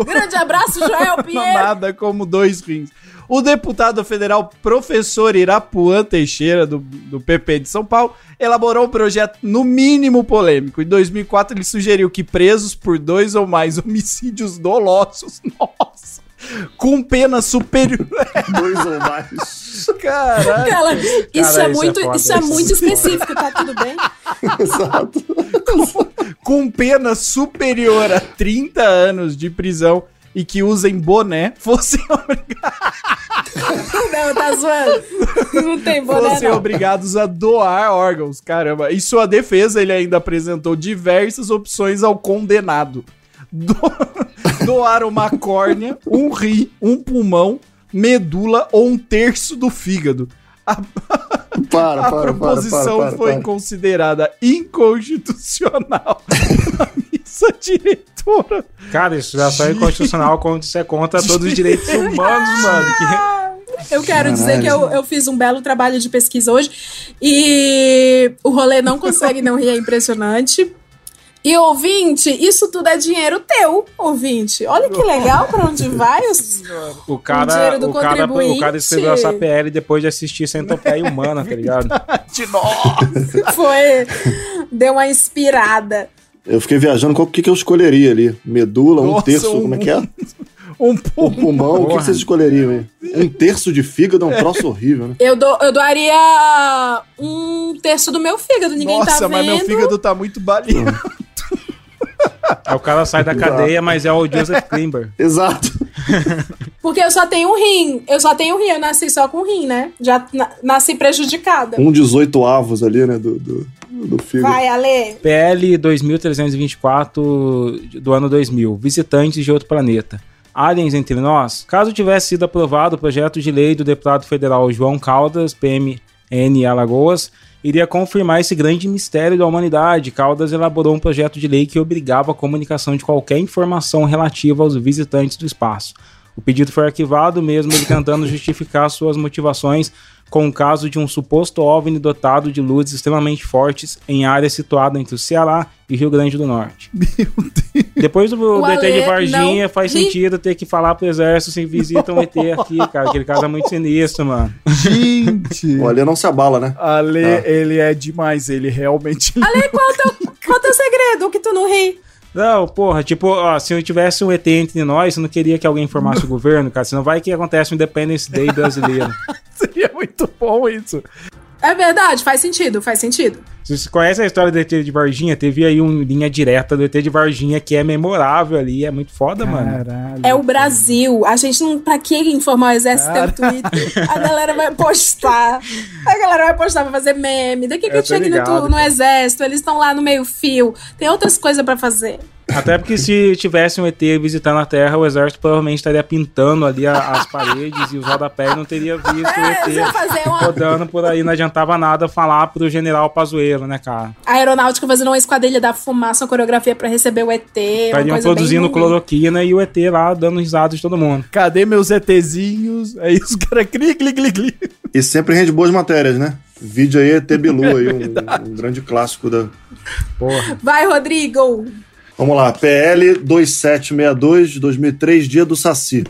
Grande abraço, Joel Pinheiro. Nada como dois rins. O deputado federal professor Irapuã Teixeira, do, do PP de São Paulo, elaborou um projeto no mínimo polêmico. Em 2004, ele sugeriu que presos por dois ou mais homicídios dolosos, nossa, com pena superior... Dois ou mais. Caralho. Cara, isso, Cara, é isso muito, é isso é isso muito é foda. específico, tá tudo bem? Exato. Com pena superior a 30 anos de prisão e que usem boné, fossem, Não, tá zoando. Não tem boné, fossem não. obrigados a doar órgãos. Caramba. Em sua defesa, ele ainda apresentou diversas opções ao condenado. Do- doar uma córnea, um rim, um pulmão, medula ou um terço do fígado. A, Para, a para, para, proposição para, para, foi para. considerada inconstitucional pela missa diretora. Cara, isso já só é inconstitucional quando você é contra todos os direitos humanos, mano. Que... Eu quero dizer Caralho. que eu, eu fiz um belo trabalho de pesquisa hoje e o rolê não consegue não rir, é impressionante. E ouvinte, isso tudo é dinheiro teu, ouvinte. Olha que legal pra onde vai os... O O cara, dinheiro do o cara, o cara escreveu essa PL depois de assistir Centopeia Humana, tá ligado? De nossa! Foi. Deu uma inspirada. Eu fiquei viajando qual que, que eu escolheria ali. Medula, um Nossa, terço, um- como é que é? Um O pulmão, o que, vocês escolheriam aí? Um terço de fígado é um troço horrível, né? Eu, dou, eu doaria um terço do meu fígado, ninguém Nossa, tá vendo. mas meu fígado tá muito baleado. O cara sai da cadeia, mas é o Joseph Klimber. Exato. Porque eu só tenho um rim. Eu só tenho um rim, eu nasci só com um rim, né? Já na- nasci prejudicada. Um 18 avos ali, né? Do, do, do fígado. Vai, Ale. PL 2324 do ano 2000. Visitantes de outro planeta. Aliens entre nós. Caso tivesse sido aprovado o projeto de lei do deputado federal João Caldas, PMN Alagoas, iria confirmar esse grande mistério da humanidade. Caldas elaborou um projeto de lei que obrigava a comunicação de qualquer informação relativa aos visitantes do espaço. O pedido foi arquivado, mesmo ele tentando justificar suas motivações com o caso de um suposto OVNI dotado de luzes extremamente fortes em área situada entre o Ceará e Rio Grande do Norte. Depois do, O ET de Ale Varginha, não faz sentido ter que falar pro exército se visitam um ET aqui, cara. Aquele caso é muito sinistro, mano. Gente! O Ali não se abala, né? Ale, Ah. ele é demais, ele realmente. Ale, qual é o teu, qual é o teu segredo? O que tu não ri? Não, porra, tipo, ó, se não tivesse um ET entre nós, você não queria que alguém informasse o governo, cara. Senão vai que acontece o Independence Day brasileiro. Seria muito bom isso. É verdade, faz sentido, faz sentido. Se você conhece a história do ET de Varginha, teve aí uma linha direta do ET de Varginha que é memorável ali, é muito foda, mano. Caralho. É o Brasil. A gente não. Pra que informar o exército pelo Twitter? A galera vai postar. A galera vai postar, vai fazer meme. Daqui que Eu eu tô tinha que ir no, ligado, tu- no exército. Eles estão lá no meio-fio. Tem outras coisas pra fazer. Até porque se tivesse um ET visitando a Terra, o exército provavelmente estaria pintando ali a- as paredes e os rodapés não teria visto É, o ET uma- rodando por aí. Não adiantava nada falar pro general Pazuello, né, cara? A aeronáutica fazendo uma esquadrilha da fumaça, uma coreografia pra receber o ET. Estariam produzindo cloroquina e o ET lá dando risada de todo mundo. Cadê meus ETzinhos? Aí os caras cli, cli, cli, cli. E sempre rende boas matérias, né? Vídeo aí, ET Bilu aí, um, um grande clássico da. Porra. Vai, Rodrigo! Vamos lá, PL 2762 de 2003, Dia do Saci.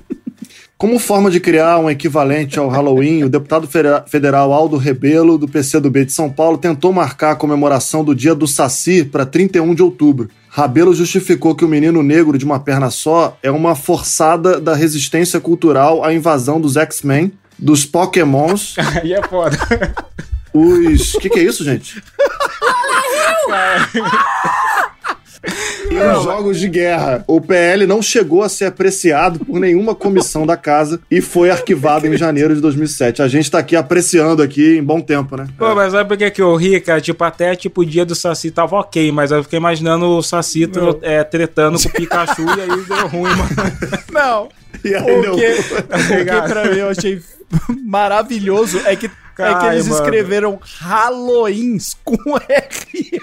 Como forma de criar um equivalente ao Halloween, o deputado federal Aldo Rebelo, do PCdoB de São Paulo, tentou marcar a comemoração do Dia do Saci para 31 de outubro. Rabelo justificou que o menino negro de uma perna só é uma forçada da resistência cultural à invasão dos X-Men, dos Pokémons, Aí é foda. os. O que, que é isso, gente? E os jogos de guerra. O PL não chegou a ser apreciado por nenhuma comissão da casa e foi arquivado em janeiro de 2007. A gente tá aqui apreciando aqui em bom tempo, né? Pô, mas sabe por que, que eu ri, cara? Tipo, até tipo, o dia do Saci tava ok, mas eu fiquei imaginando o Saci é, tretando com o Pikachu e aí deu ruim, mano. Não. E aí O deu- que, o que pra mim eu achei maravilhoso é que, é que eles mano. escreveram Halloweens com R.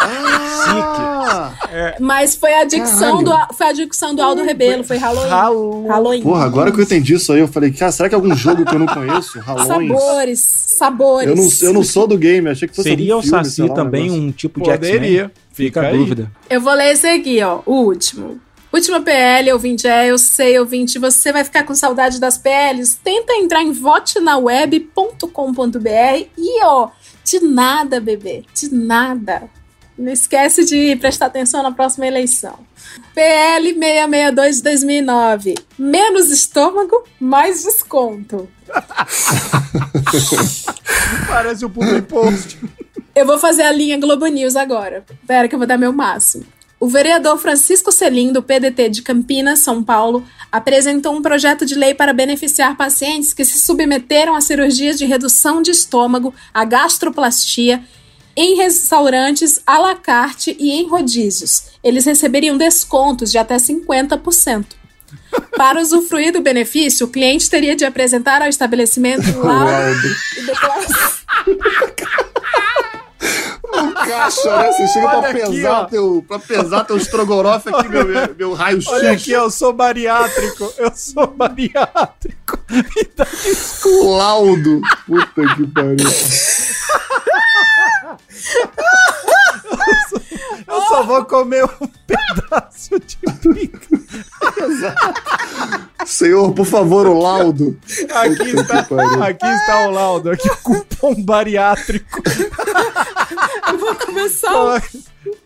Ah, Mas foi a dicção, do, foi a dicção do Aldo Rebelo, foi Halloween. Halloween. Halloween. Porra, agora que eu entendi isso aí, eu falei, cara, será que é algum jogo que eu não conheço? Halloween? Sabores, sabores. Eu não, eu não sou do game, achei que fosse Seria o filme, Saci lá, também negócio. um tipo de Poderia. X-Men? Fica Fica a dúvida. Eu vou ler esse aqui, ó. O último. Última PL, ouvinte, é, eu sei, ouvinte, você vai ficar com saudade das PLs? Tenta entrar em votenaweb.com.br e, ó, de nada, bebê, de nada. Não esquece de prestar atenção na próxima eleição. PL 662 de 2009. Menos estômago, mais desconto. Parece o Public Post. Eu vou fazer a linha Globo News agora. Pera que eu vou dar meu máximo. O vereador Francisco Selim, do PDT de Campinas, São Paulo, apresentou um projeto de lei para beneficiar pacientes que se submeteram a cirurgias de redução de estômago, a gastroplastia, em restaurantes à la carte e em rodízios. Eles receberiam descontos de até 50%. Para usufruir do benefício, o cliente teria de apresentar ao estabelecimento laudo e declaração. Caixa, né? Você chega pra Olha aqui, pesar, ó. teu, pra pesar teu estrogonofe aqui, meu, meu raio-x. Olha aqui, eu sou bariátrico. Eu sou bariátrico. Me dá Laudo. Puta que pariu. só vou comer um pedaço de pica. Senhor, por favor, o laudo. Aqui está, aqui está o laudo, aqui o cupom bariátrico. Eu vou começar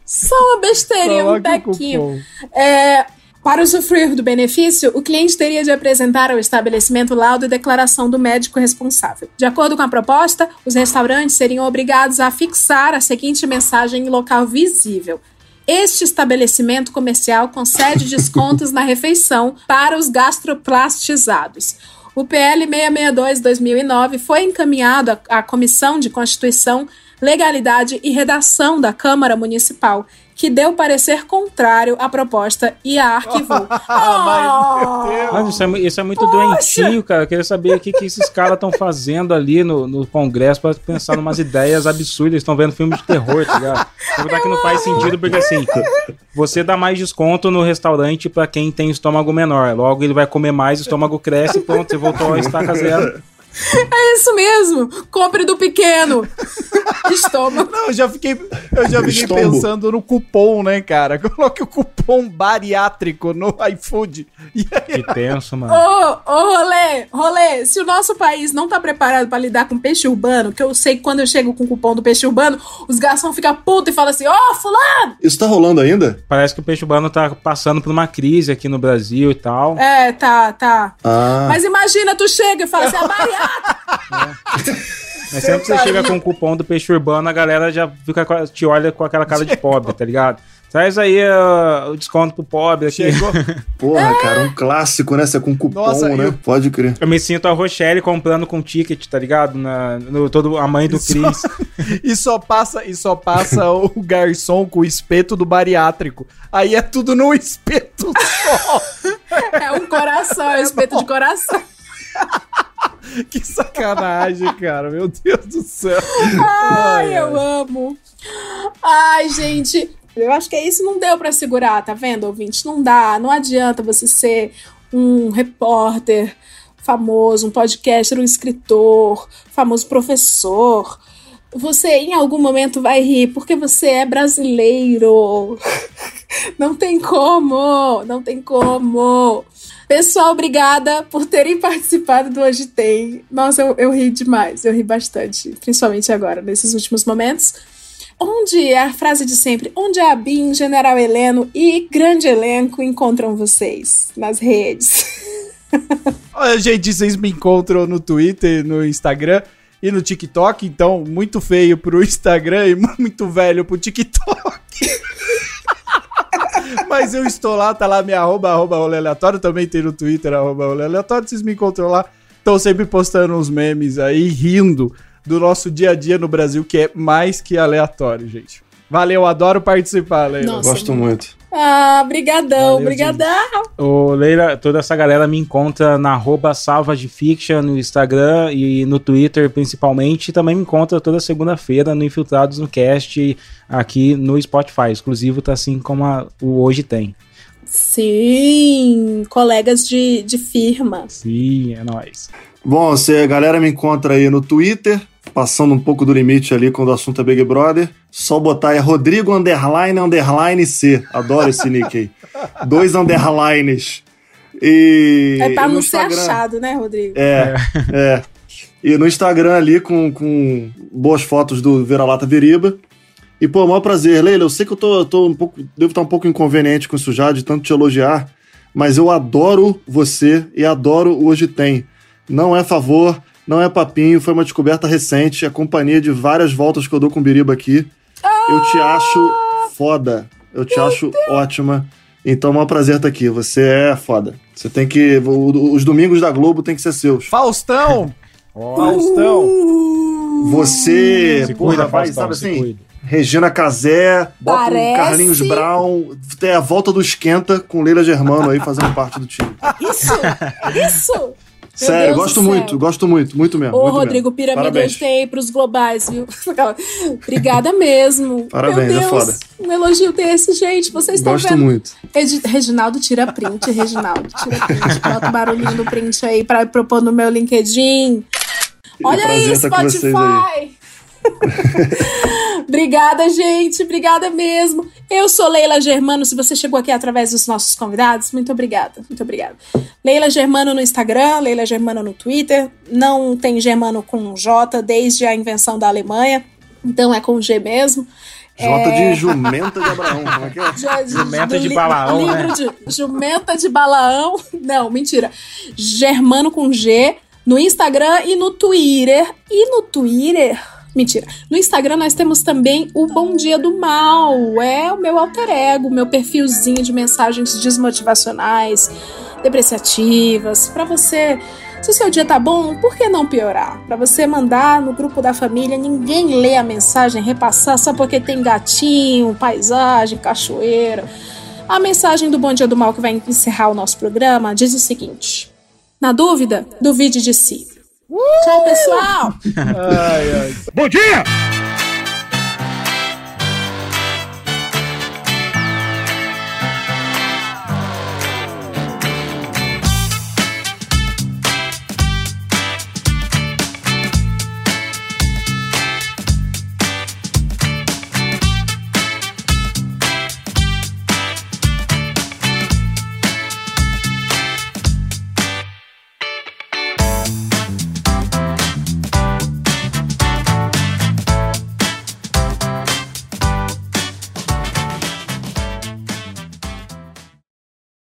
só uma besteirinha, um Coloque bequinho. É, para usufruir do benefício, o cliente teria de apresentar ao estabelecimento laudo e declaração do médico responsável. De acordo com a proposta, os restaurantes seriam obrigados a fixar a seguinte mensagem em local visível. Este estabelecimento comercial concede descontos na refeição para os gastroplastizados. O PL 662-2009 foi encaminhado à Comissão de Constituição, Legalidade e Redação da Câmara Municipal, que deu parecer contrário à proposta e a arquivou. Mas isso é, isso é muito doentinho, cara. Eu queria saber o que, que esses caras estão fazendo ali no, no Congresso pra pensar numas ideias absurdas. Eles estão vendo filme de terror, tá ligado? Verdade que não faz sentido, porque assim, você dá mais desconto no restaurante pra quem tem estômago menor. Logo ele vai comer mais, o estômago cresce pronto, você voltou a estaca zero. É isso mesmo! Compre do pequeno! Estômago. Não, eu já fiquei, eu já fiquei Estombo. pensando no cupom, né, cara? Coloque o cupom bariátrico no iFood. Aí, Que tenso, mano. Ô, ô, rolê, rolê, se o nosso país não tá preparado pra lidar com peixe urbano, que eu sei que quando eu chego com o cupom do peixe urbano, os garçons ficam putos e falam assim, ô, fulano! Isso tá rolando ainda? Parece que o peixe urbano tá passando por uma crise aqui no Brasil e tal. É, tá, tá. Ah. Mas imagina, tu chega e fala assim, a bariátrica! Mas sempre que você chega com o cupom do peixe urbano, a galera já fica, te olha com aquela cara de pobre, tá ligado? Traz aí ah, o desconto pro pobre aqui. Porra, cara, um clássico, né? Você é com cupom, Nossa, né? eu- Pode crer. Eu me sinto a Rochelle comprando com ticket, tá ligado? Na, no, todo, a mãe do Cris. e só passa, e só passa o garçom com o espeto do bariátrico. Aí é tudo no espeto só. É um coração, é um espeto de coração. que sacanagem, cara. Meu Deus do céu. Ai, eu amo. Ai, gente, eu acho que é isso. Não deu pra segurar, tá vendo, ouvinte? Não dá. Não adianta você ser um repórter famoso, um podcaster, um escritor, famoso professor. Você em algum momento vai rir porque você é brasileiro. Não tem como, não tem como. Pessoal, obrigada por terem participado do Hoje Tem. Nossa, eu, eu ri demais, eu ri bastante, principalmente agora, nesses últimos momentos. Onde é a frase de sempre? Onde a Bin, General Heleno e grande elenco encontram vocês? Nas redes. Olha, gente, vocês me encontram no Twitter, no Instagram e no TikTok. Então, muito feio pro Instagram e muito velho pro TikTok. Mas eu estou lá, tá lá minha arroba, arroba rolê aleatório. Também tem no Twitter, arroba rolê aleatório. Vocês me encontram lá. Estão sempre postando uns memes aí, rindo do nosso dia a dia no Brasil, que é mais que aleatório, gente. Valeu, adoro participar, Leila. Nossa, Gosto muito. Ah, brigadão, Valeu, brigadão. Ô, Leila, toda essa galera me encontra na arroba salvagefiction no Instagram e no Twitter principalmente. E também me encontra toda segunda-feira no Infiltrados no Cast aqui no Spotify. Exclusivo tá assim como a- o Hoje Tem. Sim, colegas de, de firma. Sim, é nóis. Bom, você, a galera me encontra aí no Twitter, passando um pouco do limite ali quando o assunto é Big Brother. Só botar aí Rodrigo underline underline C. Adoro esse nick aí. Dois underlines. E. É pra e no não ser Instagram- achado, né, Rodrigo? É, é. E no Instagram ali com, com boas fotos do Vira-Lata Veriba. E, pô, maior prazer. Leila, eu sei que eu tô, tô um pouco. Devo estar um pouco inconveniente com isso já, de tanto te elogiar. Mas eu adoro você e adoro o Hoje Tem. Não é favor, não é papinho, foi uma descoberta recente, a companhia de várias voltas que eu dou com o Biriba aqui. Eu te acho foda. Eu te acho ótima. Então é um prazer estar aqui. Você é foda. Você tem que. Os domingos da Globo tem que ser seus. Faustão! Faustão! Você, Se porra, cuida, vai, Faustão, sabe se assim? cuida. Regina Casé, bota Parece- um Carlinhos Brown, tem a volta do Esquenta com Leila Germano aí fazendo parte do time. Isso! Isso! Sério, Deus gosto muito, gosto muito, muito mesmo. Ô, muito Rodrigo mesmo. Piramida, Parabéns. hoje tem pros globais, viu? Obrigada mesmo. Parabéns, Meu é Deus, foda. um elogio desse, gente. Vocês estão Gosto vendo. muito. Regi- Reginaldo tira print, Reginaldo tira print. Bota o barulhinho do print aí pra propor no meu LinkedIn. Olha aí, Spotify! Obrigada, gente. Obrigada mesmo. Eu sou Leila Germano. Se você chegou aqui através dos nossos convidados, muito obrigada. Muito obrigada. Leila Germano no Instagram, Leila Germano no Twitter. Não tem Germano com J desde a invenção da Alemanha. Então é com G mesmo. J É, de jumenta de Abraão, como é que é? Já- Jumenta do de li- Balaão, livro né? de Jumenta de Balaão. Não, mentira. Germano com G no Instagram e no Twitter. E no Twitter. Mentira. No Instagram nós temos também o Bom Dia do Mal. É o meu alter ego, meu perfilzinho de mensagens desmotivacionais, depreciativas, pra você. Se o seu dia tá bom, por que não piorar? Pra você mandar no grupo da família, ninguém lê a mensagem, repassar só porque tem gatinho, paisagem, cachoeira. A mensagem do Bom Dia do Mal que vai encerrar o nosso programa diz o seguinte: Na dúvida, duvide de si. Tchau, pessoal! Ai, ai. Bom dia!